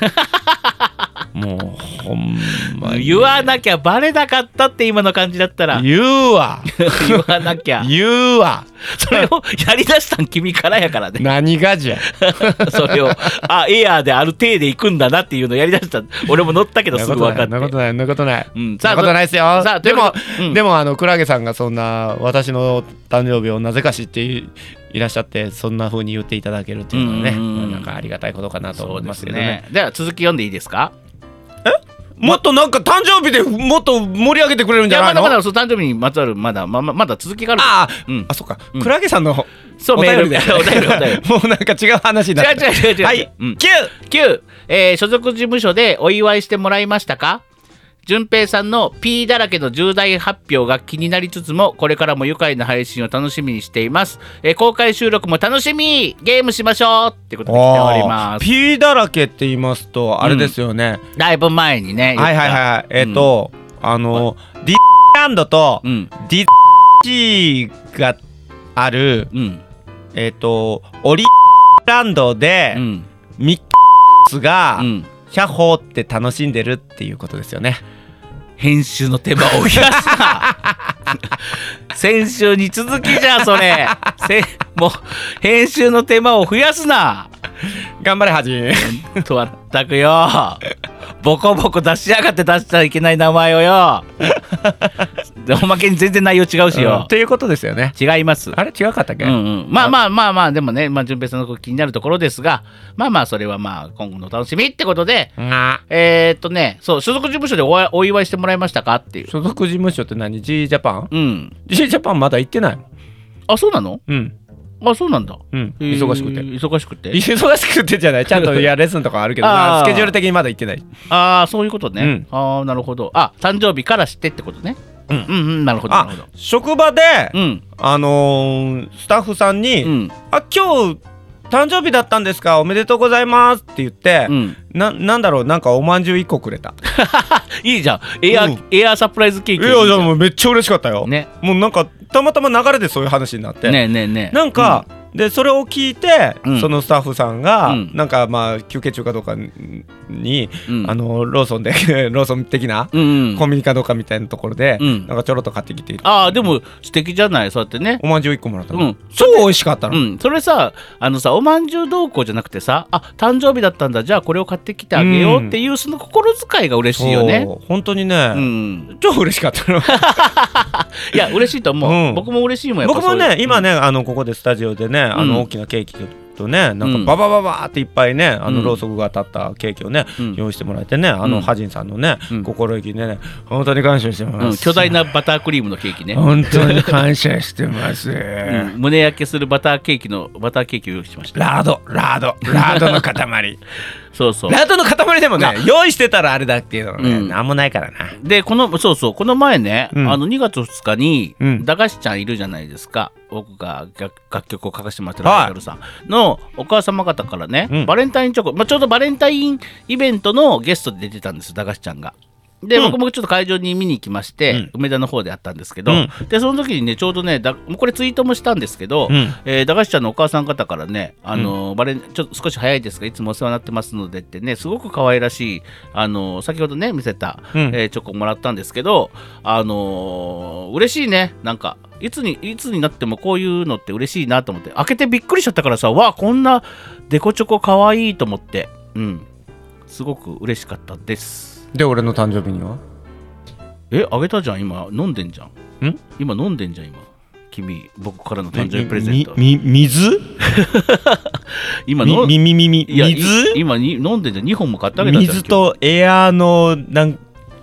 もうほんまに。言わなきゃバレなかったって今の感じだったら。言うわ。言わなきゃ。言うわ。それをやりだしたん君からやからね。何がじゃ。それをあエアーである程で行くんだなっていうのをやりだした。俺も乗ったけどすぐ分かって。なことないなことないうん。そんなことないですよ。さあでもうん。でもあのクラゲさんがそんな私の誕生日をなぜか知っていいらっしゃってそんな風に言っていただけるっていうのはねうんなんかありがたいことかなと思いますけどね。では続き読んでいいですか？もっとなんか誕生日でもっと盛り上げてくれるんじゃないの？まだまだその誕生日にまつわるまだまままだ続きがある。ああ、うん。あそっか、うん。クラゲさんのそうメール お便りお便り。もうなんか違う話になって違う違う違う違う。はい、うんキュー。9、えー所属事務所でお祝いしてもらいましたか？順平さんの P だらけの重大発表が気になりつつもこれからも愉快な配信を楽しみにしています、えー公開収録も楽しみ。ゲームしましょうってことで来ております。P だらけって言いますとあれですよね、だいぶ前にねはいはいはいえっ、と、あのディランドとうん。ディチがあるうん。えっ、とオリ ランドでうん。ミックスがうんヒャッホーって楽しんでるっていうことですよね。編集の手間を増やすな。先週に続きじゃんそれ。せもう編集の手間を増やすな頑張れはじとまったくよ。ボコボコ出しやがって出しちゃいけない名前をよ。でおまけに全然内容違うしうんよっ、ていうことですよね。違います。あれ違かったっけ、うんうん、まあまあまあまあでもねまあ順平さんの気になるところですがまあまあそれはまあ今後のお楽しみってことであ。えー、っとねそう所属事務所でお祝いしてもらいましたかっていう。所属事務所って何 ?G ジャパンうん ?G ジャパンまだ行ってないあそうなの？うんあそうなんだ。うん。忙しくて。忙しくて？忙しくてじゃない。ちゃんといやレッスンとかあるけど スケジュール的にまだ行ってない。ああそういうことね、うん。ああなるほど。あ誕生日から知ってってことね。うん。うんうんなるほどなるあほど。職場で、うん。あのースタッフさんに、うん。あ今日誕生日だったんですか？おめでとうございますって言って、うん。ななんだろうなんかおまんじゅう1個くれた。いいじゃん。エア、うん。エアサプライズケーいやいキ。いいじゃんやもうめっちゃ嬉しかったよ、ね。もうなんかたまたま流れでそういう話になって、ねえねえねえ。なんか、でそれを聞いて、うん。そのスタッフさんが、うん。なんかまあ休憩中かどうかに、うん。あのローソンで ローソン的な、コンビニかどうかみたいなところで、うん。なんかちょろっと買ってきてああでも素敵じゃないそうやってね。おまんじゅう1個もらったの、うん。超美味しかったの、う。ん、それさあのさおまんじゅうどうこうじゃなくてさあ誕生日だったんだ。じゃあこれを買ってきてあげようっていう、その心遣いが嬉しいよね。本当にね、うん。超嬉しかったの。いや嬉しいと思う、うん。僕も嬉しいもん僕もね今ね、あのここでスタジオでねあのうん。大きなケーキとねなんうん。かババババーっていっぱいねあうん。のろうそくが当たったケーキをね、うん。用意してもらえてねあうん。のハジンさんのね、うん。心意気でね本当に感謝してます、うん、巨大なバタークリームのケーキね、本当に感謝してます、うん。胸焼けするバターケーキのバターケーキを用意しました。ラードラードラードの塊。そうそう。ラードの塊でもね用意してたらあれだっていうのはね、うん。なんもないからな。でこのそうそうこの前ね、うん。あの2月2日に、うん。駄菓子ちゃんいるじゃないですか僕が楽楽曲を書かせてもらってるはいアイドルさんのお母様方からね、うんバレンタインチョコ、まあ、ちょうどバレンタインイベントのゲストで出てたんです駄菓子ちゃんが。で、うん。僕もちょっと会場に見に行きまして、うん。梅田の方であったんですけど、うん。でその時にねちょうどねだもうこれツイートもしたんですけど、うん。えー駄菓子ちゃんのお母さん方からね、あのーバレンちょっと少し早いですがいつもお世話になってますのでってねすごく可愛らしい、あのー先ほどね見せた、うん。えーチョコもらったんですけどあのー嬉しいね。なんかいつにいつになってもこういうのって嬉しいなと思って開けてびっくりしちゃったからさわあこんなデコチョコ可愛いと思ってうん。すごく嬉しかったですで俺の誕生日には？えあげたじゃん今。飲んでんじゃん。ん？今飲んでんじゃん今。君僕からの誕生日プレゼント。みみ水？今の？みみみみ水？今に飲んでんじゃん。2本も買ってあげたじゃん水とエアーのなん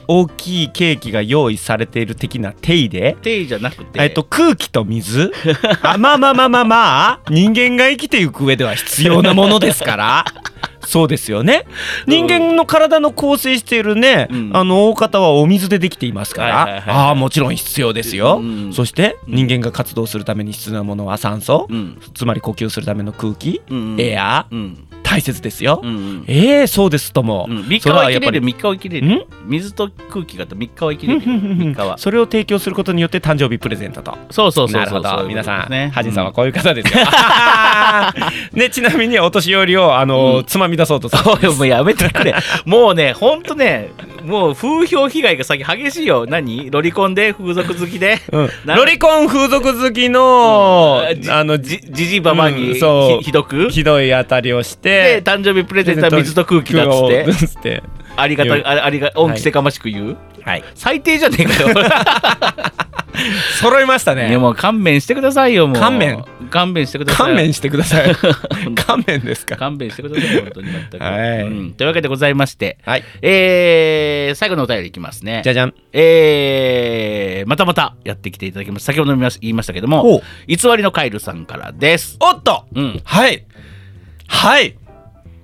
大きいケーキが用意されている的なテイで？今日テイじゃなくて。えっと空気と水？あまあまあまあまあまあ。人間が生きていく上では必要なものですからそうですよね。人間の体の構成しているね、うん。あの大方はお水でできていますから、はいはいはいああもちろん必要ですよ、うん。そしてうん人間が活動するために必要なものは酸素、うん。つまり呼吸するための空気、うんエア大切ですよ、うんうん。ええそうですとも、うん、3日は生きれるはやっぱり3日は生きれん？る水と空気があって3日は生きれる3 日は。それを提供することによって誕生日プレゼントと。そうそうそうなるほそうそうど皆さん、ねハジンさんはこういう方ですよ。ねちなみにお年寄りをあの、うん。つまみ出そうともうやめてくれ。もうねほんとねもう風評被害が最近激しいよ。何？ロリコンで？風俗好きで？うん。なロリコン風俗好きの、うん。じあのじじじばばうにんそう。ひひどく？ひどい当たりをしでて誕生日プレゼントは水と空気だっつって。ありがたあありが恩着せかましく言う、はい。最低じゃねえかよ。揃いましたね。いやもう勘弁してくださいよもう。勘弁勘弁してください。勘弁してください。勘弁ですか。勘弁してください本当に全く、はい。うん。というわけでございましてはい。えー、最後のお便りいきますね。じゃじゃん。えー、またまたやってきていただきます先ほども言いましたけどほもう。偽りのカイルさんからです。おっと。うん。はい。はい。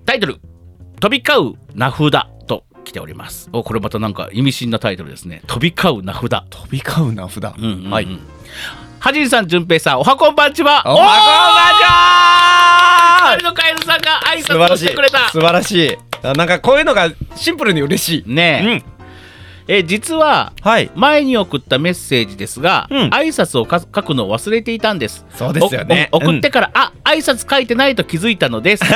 タイトル「飛び交う名札」と来ております。おこれまたなんか意味深なタイトルですね。飛び交う名札。飛び交う名札、うんうんうん。はいはじんさん、じゅんぺいさん、おはこんばんちは。おはこんばんちはのカエルさんが挨拶してくれた。素晴らしい。あなんかこういうのがシンプルに嬉しい。ねえ、うんえー実ははい前に送ったメッセージですが、うん挨拶をか書くのを忘れていたんです。そうですよね送ってから、あ挨拶書いてないと気づいたのです。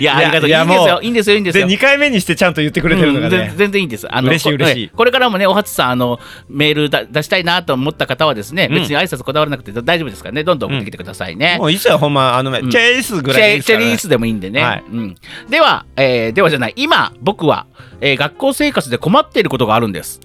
いや、ありがとう。いいんですよ。いいんですよ。いいんですでよ。2回目にしてちゃんと言ってくれてるのがうん全然いいんです。あのこ嬉しい嬉しいこれからもね、おはつさん、あのメールだ出したいなと思った方はですね、うん別に挨拶こだわらなくて大丈夫ですからね、どんどん送ってきてくださいね。もういいっすよほんまあのね、うんチェイスぐらいねチェリースでもいいんでね。はいうん、では、えーではじゃない、今、僕は、えー学校生活で困っていることがあるんです。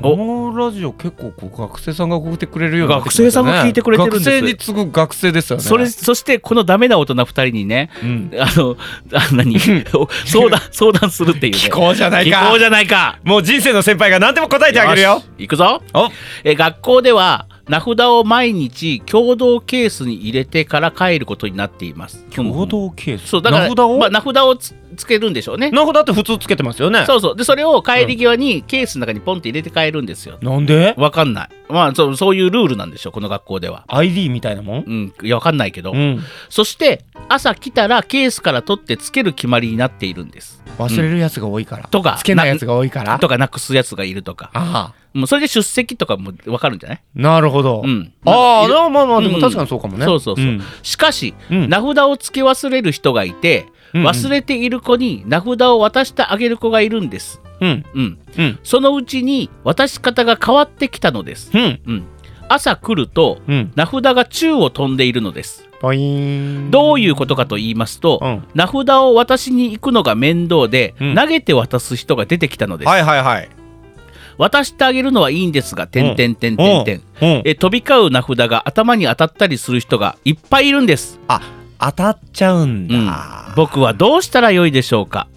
このラジオ結構学生さんが送ってくれるようね。学生さんが聞いてくれてるんです。学生に次ぐ学生ですよね。それそして、このダメな大人2人にね、うん。あの、あ何？相談、相談するっていうね。聞こうじゃないか。聞こうじゃないか。もう人生の先輩が何でも答えてあげるよ。し行くぞ。お。えー学校では名札を毎日共同ケースに入れてから帰ることになっています。共同ケース？そうだから名札を、まあ、名札をつつけるんでしょうね。名札って普通つけてますよね。そうそう。でそれを帰り際にケースの中にポンって入れて帰るんですよ。なんで？わかんない。まあそうそういうルールなんでしょうこの学校では。ID みたいなもん？うん、いやわかんないけど、うん。そして朝来たらケースから取ってつける決まりになっているんです。忘れるやつが多いから、とかつけないやつが多いから？とかなくすやつがいるとか。ああもうそれで出席とかもわかるんじゃない、なるほど、うん、ああまあまあまあでうん。も確かにそうかもね、そうそうそう、ん。しかし、うん。名札を付け忘れる人がいて、うんうん忘れている子に名札を渡してあげる子がいるんです。うん。うん、うん。そのうちに渡し方が変わってきたのです。うん。うん、朝来るとうん。名札が宙を飛んでいるのです。どういうことかと言いますと、うん。名札を渡しに行くのが面倒で、うん。投げて渡す人が出てきたのです。はいはいはい。渡してあげるのはいいんですが、点点点点点。うん。え飛び交う名札が頭に当たったりする人がいっぱいいるんです。あ当たっちゃうんだ、うん。僕はどうしたらよいでしょうか？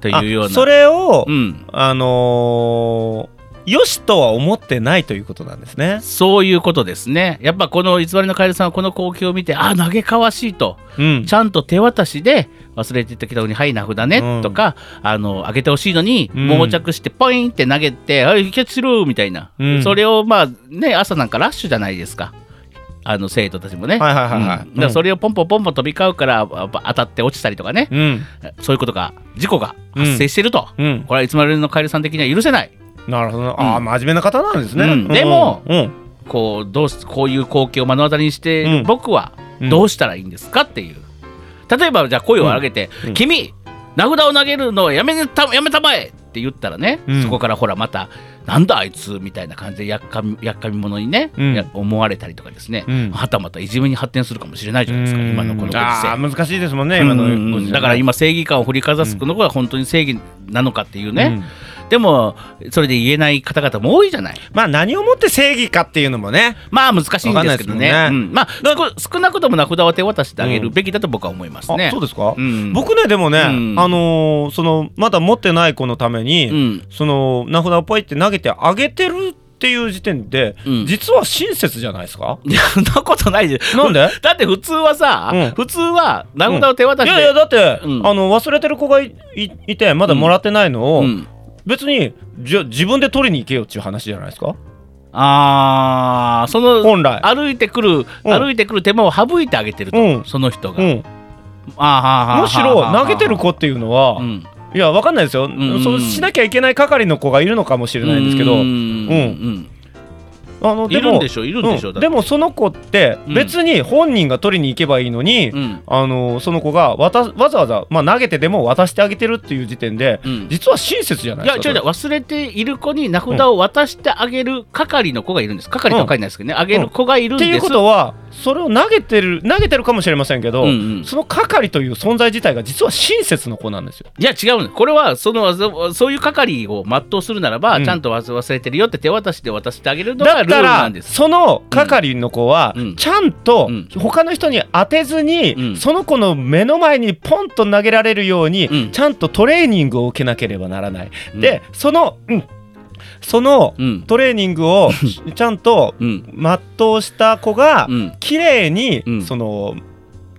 というような。あそれを、うん、あのーよしとは思ってないということなんですね。そういうことですね。やっぱこの偽りのカエルさんはこの光景を見て、あ、嘆かわしいと、うん。ちゃんと手渡しで忘れていたけどに、はい、名札ね、うん。とか、あの、あげてほしいのに、うん。盲着してポインって投げて、はい、キャッチするみたいな、うん。それをまあね、朝なんかラッシュじゃないですか。あの生徒たちもね。それをポンポンポンポン飛び交うからあ当たって落ちたりとかね、うん。そういうことが、事故が発生していると。うん。これはいつまでのカエルさん的には許せない。なるほど、ああうん。真面目な方なんですね。うん。でもうん。こうどうしこういう光景を目の当たりにして僕はうん。どうしたらいいんですかっていう。例えばじゃあ声を上げて「うん。君名札を投げるのはやめたやめたまえ!」って言ったらね、うん。そこからほらまた「なんだあいつ」みたいな感じでやっかみやっかみ者にね、うん。や思われたりとかですね、うん。はたまたいじめに発展するかもしれないじゃないですか、うん。今のこのご時世。難しいですもんね今のだから今正義感を振りかざすのが本当に正義なのかっていうね、うんでもそれで言えない方々も多いじゃない。まあ何をもって正義かっていうのもねまあ難しいんですけどね。ね。うん。まあ少少なくとも名札は手渡してあげるべきだと僕は思いますね。あそうですか、うん。僕ねでもね、うん。あのーそのまだ持ってない子のために、うん。その名札をポイって投げてあげてるっていう時点で、うん。実は親切じゃないですか？いやそんなことないでなんで？だって普通はさ、うん。普通は名札を手渡して、いやいやだって、うん。あの忘れてる子がいいいてまだもらってないのを、うん別にじゃ自分で取りに行けよっていう話じゃないですか？あーその本来。歩いてくる、うん。歩いてくる手間を省いてあげてると、うん。その人が。うん、あむしろ投げてる子っていうのは、うん。いやわかんないですよ、んそうしなきゃいけない係の子がいるのかもしれないんですけど、うん。うんあのいでもるんでしょ？いるんでしょ、うん。でもその子ってうん。別に本人が取りに行けばいいのに、うん。あのその子がわたわざわざ、まあ、投げてでも渡してあげてるっていう時点でうん。実は親切じゃない？いやですか違う違う。忘れている子に名札を渡してあげる係の子がいるんです。係とは書いてないですけどね、あげる子がいるんです。っていうことはそれを投げてる投げてるかもしれませんけど、うんうん。その係という存在自体が実は親切の子なんですよ。いや違うの。これはそのそそういう係を全うするならば、うん。ちゃんと忘忘れてるよって手渡しで渡してあげるのがルールなんです。その係の子はうん。ちゃんとうん。他の人に当てずに、うん。その子の目の前にポンと投げられるように、うん。ちゃんとトレーニングを受けなければならない。うん。でその、うんそのうん。トレーニングを ちゃんとうん。全うした子がうん。綺麗に、うん。その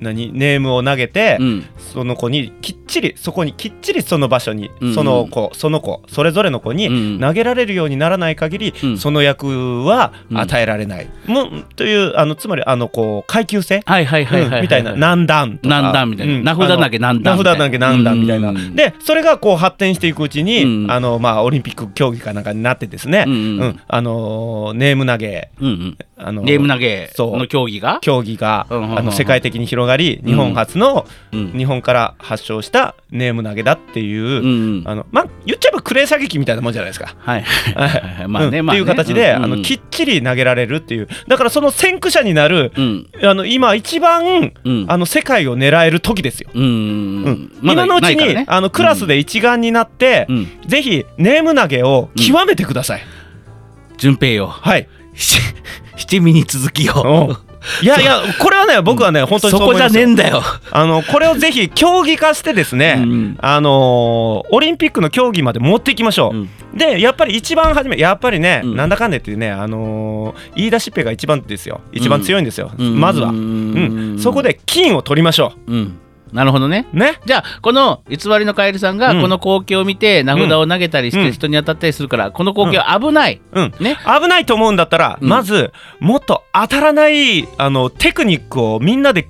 何ネームを投げて、うん。その子にきっちりそこにきっちりその場所に、うんその子その子それぞれの子にうん投げられるようにならない限り、うん。その役はうん。与えられない、もうというあのつまりあのこう階級制、みたいな何段とか。何段みたいな。うん。名札投げ何段名札投げ何段みたいな、うんでそれがこう発展していくうちに、うんあのまあオリンピック競技かなんかになってですね、うんうんうん。あのーネーム投げ。うんうん。あのネーム投げの競技が？競技が、うんうんうん。あの世界的に広がり日本初の、うん。日本から発祥したネーム投げだっていう、あのまあ言っちゃえばクレー射撃みたいなもんじゃないですか。はい。はい。まあねっていう形で、あのきっちり投げられるっていう。だからその先駆者になる、うん。あの今一番、うん。あの世界を狙える時ですよ。うん今のうちに、あのクラスで一丸になって、うん。ぜひネーム投げを極めてください。順平よ。はい。し七味に続きうんよ いやいやこれはね僕はね本当にそこじゃねえんだよ。あのこれをぜひ競技化してですね、うん。あのーオリンピックの競技まで持っていきましょう。うん。でやっぱり一番初めやっぱりね、うん。なんだかんだ言ってね、あのー言い出しっぺが一番ですよ。一番強いんですよ、うん。まずは、ううん。んそこで金を取りましょうんなるほどね。うね。じゃあこの偽りのカエルさんがうん。この光景を見て名札を投げたりしうん。て人に当たったりするからこの光景は危ない。うん。ね。危ないと思うんだったら、うん。まずもっと当たらないあのテクニックをみんなで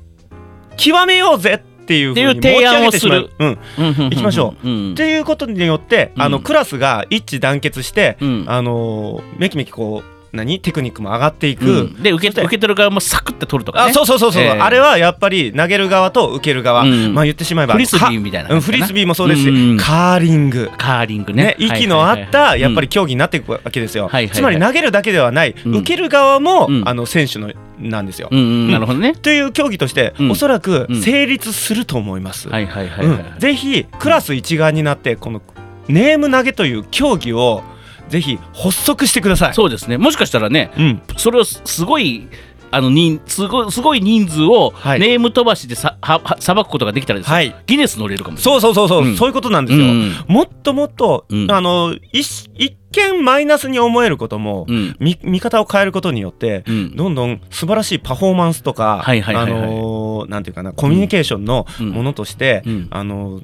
極めようぜっていうふうにっていう提案をする。ううん、行きましょう。うん。っていうことによって、あのうん。クラスが一致団結して、うん。あのーめきめきこう何？テクニックも上がっていく、うん。で受け受け取る側もサクッて取るとかね。あそうそうそうそう、えーあれはやっぱり投げる側と受ける側、うん。まあ言ってしまえばフリスビーかみたいなうんフリスビーもそうですし、うん。カーリング。カーリングね。ね、息の合ったやっぱりうん競技になっていくわけですよ、はいはいはい。つまり投げるだけではない、うん。受ける側も、うん。あの選手のなんですよ、うんうん。なるほどね。という競技として、うん。おそらくうん。成立すると思います、はいはいはいはい。うん。ぜひクラス一丸になってこのネーム投げという競技をぜひ発足してください。そうですね。もしかしたらねうん、それをすすごいあの人すごいすごい人数をはい。ネーム飛ばしでさははさばくことができたらですよ、はい。ギネス乗れるかもしれない。そうそうそうそう、うん。そういうことなんですよ。うん。もっともっと、うん。あの一一見マイナスに思えることも、うん。見見方を変えることによって、うん。どんどん素晴らしいパフォーマンスとか、あのーなんていうかなコミュニケーションのうん。ものとして、うん。あのー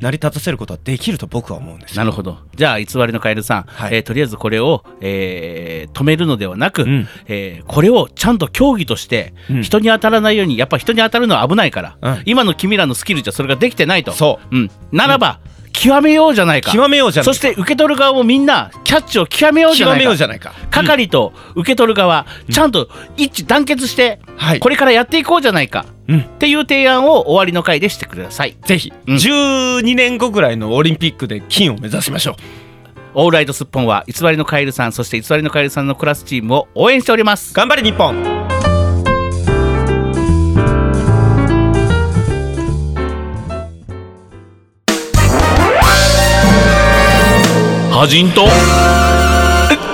成り立たせることはできると僕は思うんです。よ。なるほど。じゃあ偽りのカエルさん、はい。えーとりあえずこれを、えー止めるのではなく、うん。えーこれをちゃんと競技としてうん。人に当たらないようにやっぱ人に当たるのは危ないから、うん。今の君らのスキルじゃそれができてないと、そう。ん、ならば、極めようじゃないか。極めようじゃないそして受け取る側もみんなキャッチを極めようじゃな極めよういかじゃないか。係と受け取る側、ちゃんと一致団結して、はい。これからやっていこうじゃないか、うん。っていう提案を終わりの回でしてください。ぜひ、うん。12年後ぐらいのオリンピックで金を目指しましょう。オールライトスッポンは偽りのカエルさんそして偽りのカエルさんのクラスチームを応援しております。頑張れ日本。ハジンと？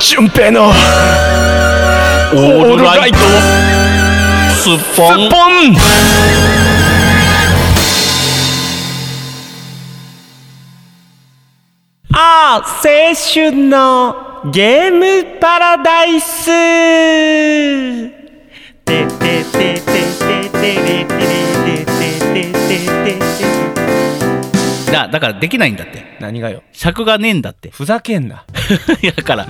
純平の。オールライトすっぽん。ああ、青春のゲームパラダイス。ててだだからできないんだって。何がよ。尺がねえんだって。ふざけんな。いやだから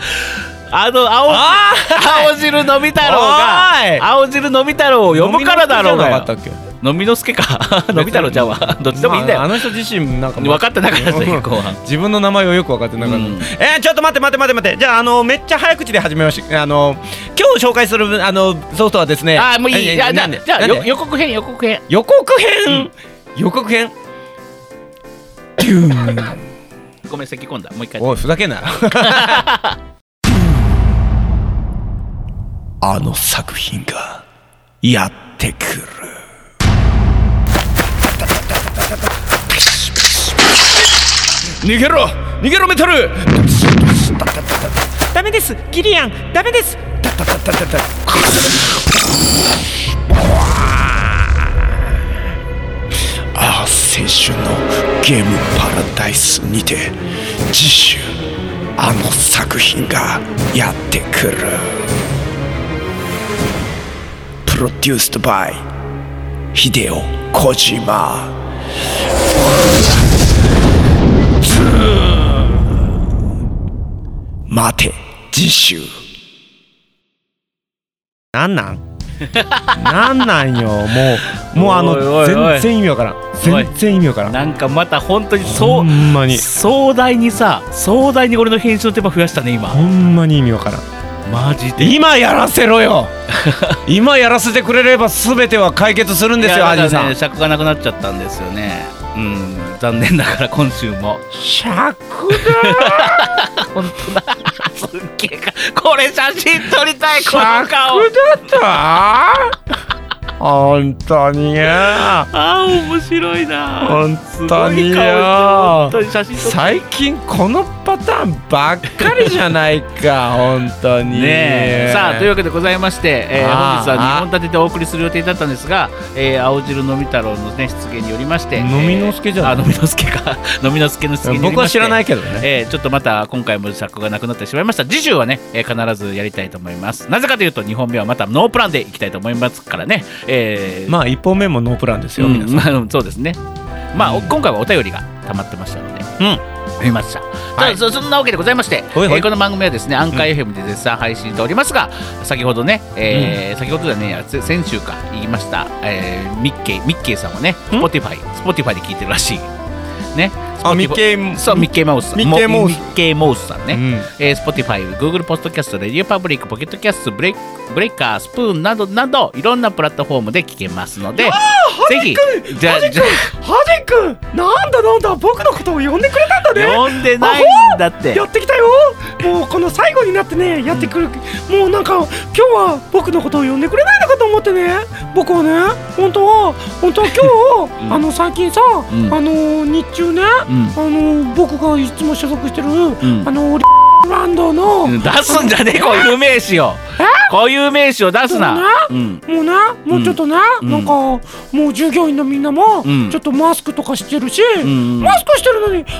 あの青あ青汁のび太郎おがい。青汁のび太郎を呼ぶからだろうがよ。飲みの助かったっけ？のみのすけか。のび太郎ちゃんは。どっちでもいいんだよ、まああの人自身なんか分かってなかったですよ後半自分の名前をよく分かってなかった、うん。えー、ちょっと待って待って待って待って。じゃああのめっちゃ早口で始めましあの今日紹介するあのソフトはですね。あーもういい。えじゃあじゃあ予告編予告編。予告編、予告編？ごめん咳込んだ。もう一回。おいふざけんな あの作品がやってくる。逃げろ！逃げろメタル！ダメです。ギリアン。ダメです。ああ青春のゲームパラダイスにて次週あの作品がやってくるプロデュースドバイ秀夫小島待て次週なんなん？なんなんよ？もうもうあの全然意味わからん。全然意味わからん。なんかまた本当にほそうんまに。壮大にさ壮大に俺の編集の手間増やしたね今。ほんまに意味わからんマジで。今やらせろよ。今やらせてくれれば全ては解決するんですよいやアジさん。尺がなくなっちゃったんですよね。うん残念ながら今週も。尺 本当だ。すっげえか。これ写真撮りたいこの尺顔だった本当に。よあー面白いな。本当によ。最近このパターンばっかりじゃないか 本当に。ねえ。さあというわけでございまして、えー本日は2本立てでお送りする予定だったんですが、えー青汁のみ太郎のね出現によりまして飲みの助じゃない？あ飲みの助か。飲みの助の出現僕は知らないけどね。えーちょっとまた今回も尺がなくなってしまいました。次週はね、えー必ずやりたいと思います。なぜかというと2本目はまたノープランでいきたいと思いますからね、えーまあ一本目もノープランですよ、うん皆さん。まあそうですね。まあ、お今回はお便りが溜まってましたので。うん。見ました、はい。そそんなわけでございまして、ほいほい。えーこの番組はですねアンカー FM で絶賛配信しておりますが、先ほどね、えー先ほどじゃね先週か言いました、えーミッケイミッケイさんはね Spotify Spotify で聞いてるらしい。ねあミッケイそうミッケイマウス。さんミッケイマウス。もミッケイマウスさんね、うん。えー、Spotify、Google Podcast、Radio Public、Pocket Cast、ブレイブレイカー、スプーンなどなどいろんなプラットフォームで聞けますので、ぜひじゃあじゃハジ君なんだなんだ僕のことを呼んでくれたんだあ呼んでないんだって。やってきたよ。もうこの最後になってねやってくる、もうなんか今日は僕のことを呼んでくれないのかと思ってね。僕はね本当は本当は今日、うん。あの最近さ、ん。あの日中ね、うんあの僕がいつも所属してる、ん。あのリランドの、うん出すんじゃねえ固有名詞を。固有名詞を出すな。うん。もうねもうちょっとね、うん。なんかもう従業員のみんなも、うん。ちょっとマスクとかしてるし、ん。マスクしてるのにミッケ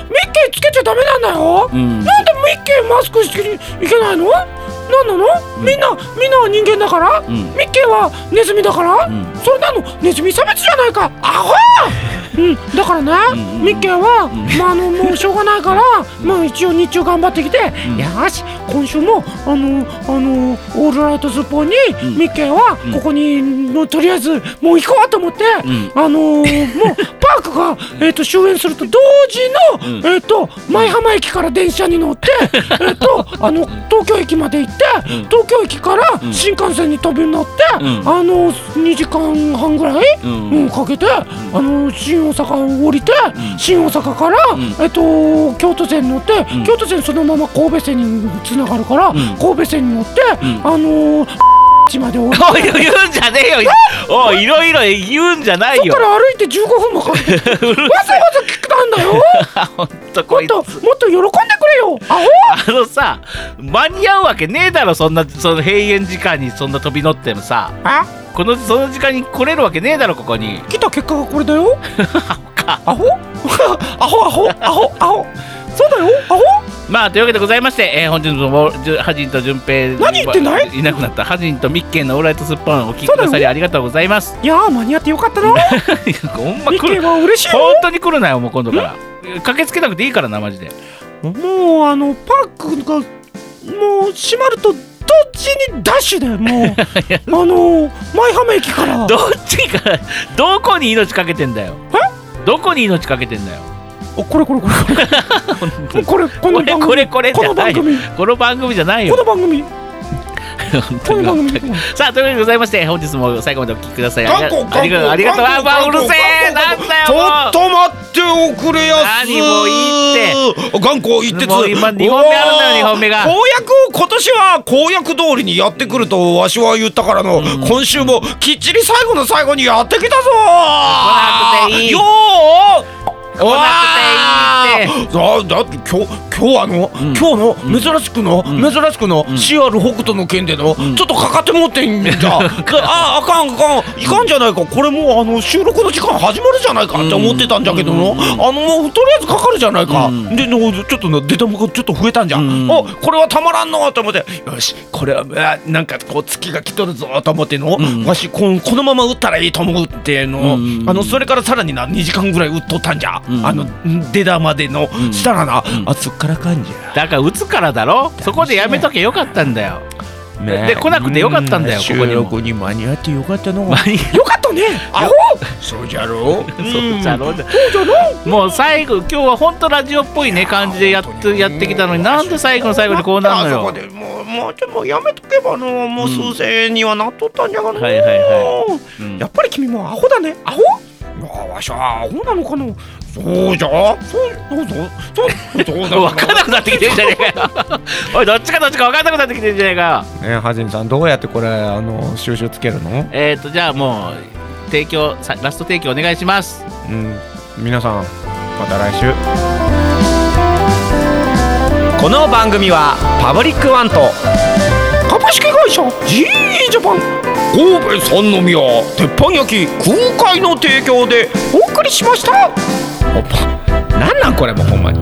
ーつけちゃダメなんだよ、うん。なんでミッケーマスクしていけないの？なんなの、みんなみんなは人間だから、ん。ミッケーはネズミだから、ん。それなの？ネズミ差別じゃないか？アホうん、だからね、んミッケーは、まああのもうしょうがないから、まあ一応日中頑張ってきて、よし今週もあのあのオールライトズッポンに、ミッケーはここにのとりあえずもう行こうと思って、ん。あのーもうパークがえっ、と終演すると同時の、えっ、と舞浜駅から電車に乗ってえっとあの東京駅まで行って、東京駅から新幹線に飛び乗って、ん。あの2時間半ぐらい、うん。うんかけて、あの新大阪を降りて、新大阪から、えっと京都線に乗って、京都線そのまま神戸線につながるから、神戸線に乗って、あのー、までおい言うんじゃねえよ。おいいろいろ言うんじゃないよ。そっから歩いて15分もかけて。わざわざ聞くたんだよ。ほんともこいつ。っともっと喜んでくれよ。アホ？あのさ間に合うわけねえだろそんなその閉園時間にそんな飛び乗ってもさ。あ？このその時間に来れるわけねえだろここに。来た結果がこれだよ。かアホ アホ？アホアホアホ。そうだよ。アホ？まあというわけでございまして、えー本日もハジンと順平何言ってんだい？いなくなった。ハジンとミッケーのオールライトスッポンお聞きくださりありがとうございます。いやー間に合ってよかったな。ミほんま来ッケーるは嬉しいよ。本当に来るなよもう今度から。駆けつけなくていいからなマジで。もうあのパークがもう閉まると同時にダッシュだよもう。あの舞浜駅から。どっちがどこに命かけてんだよ。どこに命かけてんだよおこれこれこれこれ。これこの番組。これこれじこの番組。この番組じゃないよ。この番組。本当に。さあというわけでございまして本日も最後までお聞きください。ありがとう。ありがとう。あまあうるせえ。なんだよもう。と待っておくれやす。何もういいって頑固一徹もう今二本目あるんだよ二本目が。公約を今年は公約通りにやってくるとわしは言ったからの、今週もきっちり最後の最後にやってきたぞよー来なくていいって。だだって今日今日あの、今日の珍しくの、珍しくの、CR 北斗の件での、ちょっとかかってもってんじゃ ああかんあかん。いかんじゃないか。これもうあの収録の時間始まるじゃないかって思ってたんじゃけどの、あのもうとりあえずかかるじゃないか、でのちょっとの出たもがちょっと増えたんじゃ、ん、おこれはたまらんの？と思って。よしこれはあなんかこう月が来とるぞと思っての、わしここのまま打ったらいいと思うっての、あのそれからさらにな2時間ぐらい打っとったんじゃ、あの出たまでの、したらな、あそっからかんじゃ。だから打つからだろ？そこでやめとけよかったんだよ。ね。で来なくてよかったんだよここにも。に間に合ってよかったの。よかったね。アホ！そうじゃろ？う そうじゃろ？うもう最後今日は本当ラジオっぽいね感じでやってやってきたのになんで最後の最後にこうなるのあそこよでもうもうちょっとやめとけばのもう数千円にはなっとったんじゃがの、はいはいはうん。やっぱり君もアホだね。アホ？わしはアホなのかな？そうじゃ？そうそうそうそうそうだ？分かんなくなってきてるじゃねえかよ。おいどっちかどっちか分かんなくなってきてるじゃねえかよ。ねハジンさんどうやってこれあの収集つけるの？えっ、ー、とじゃあもう提供さラスト提供お願いします。うん皆さんまた来週。この番組はパブリックワンと。株式会社 GE ジャパン。神戸三宮鉄板焼き空海の提供でお送りしました何なんなんこれもうほんまに。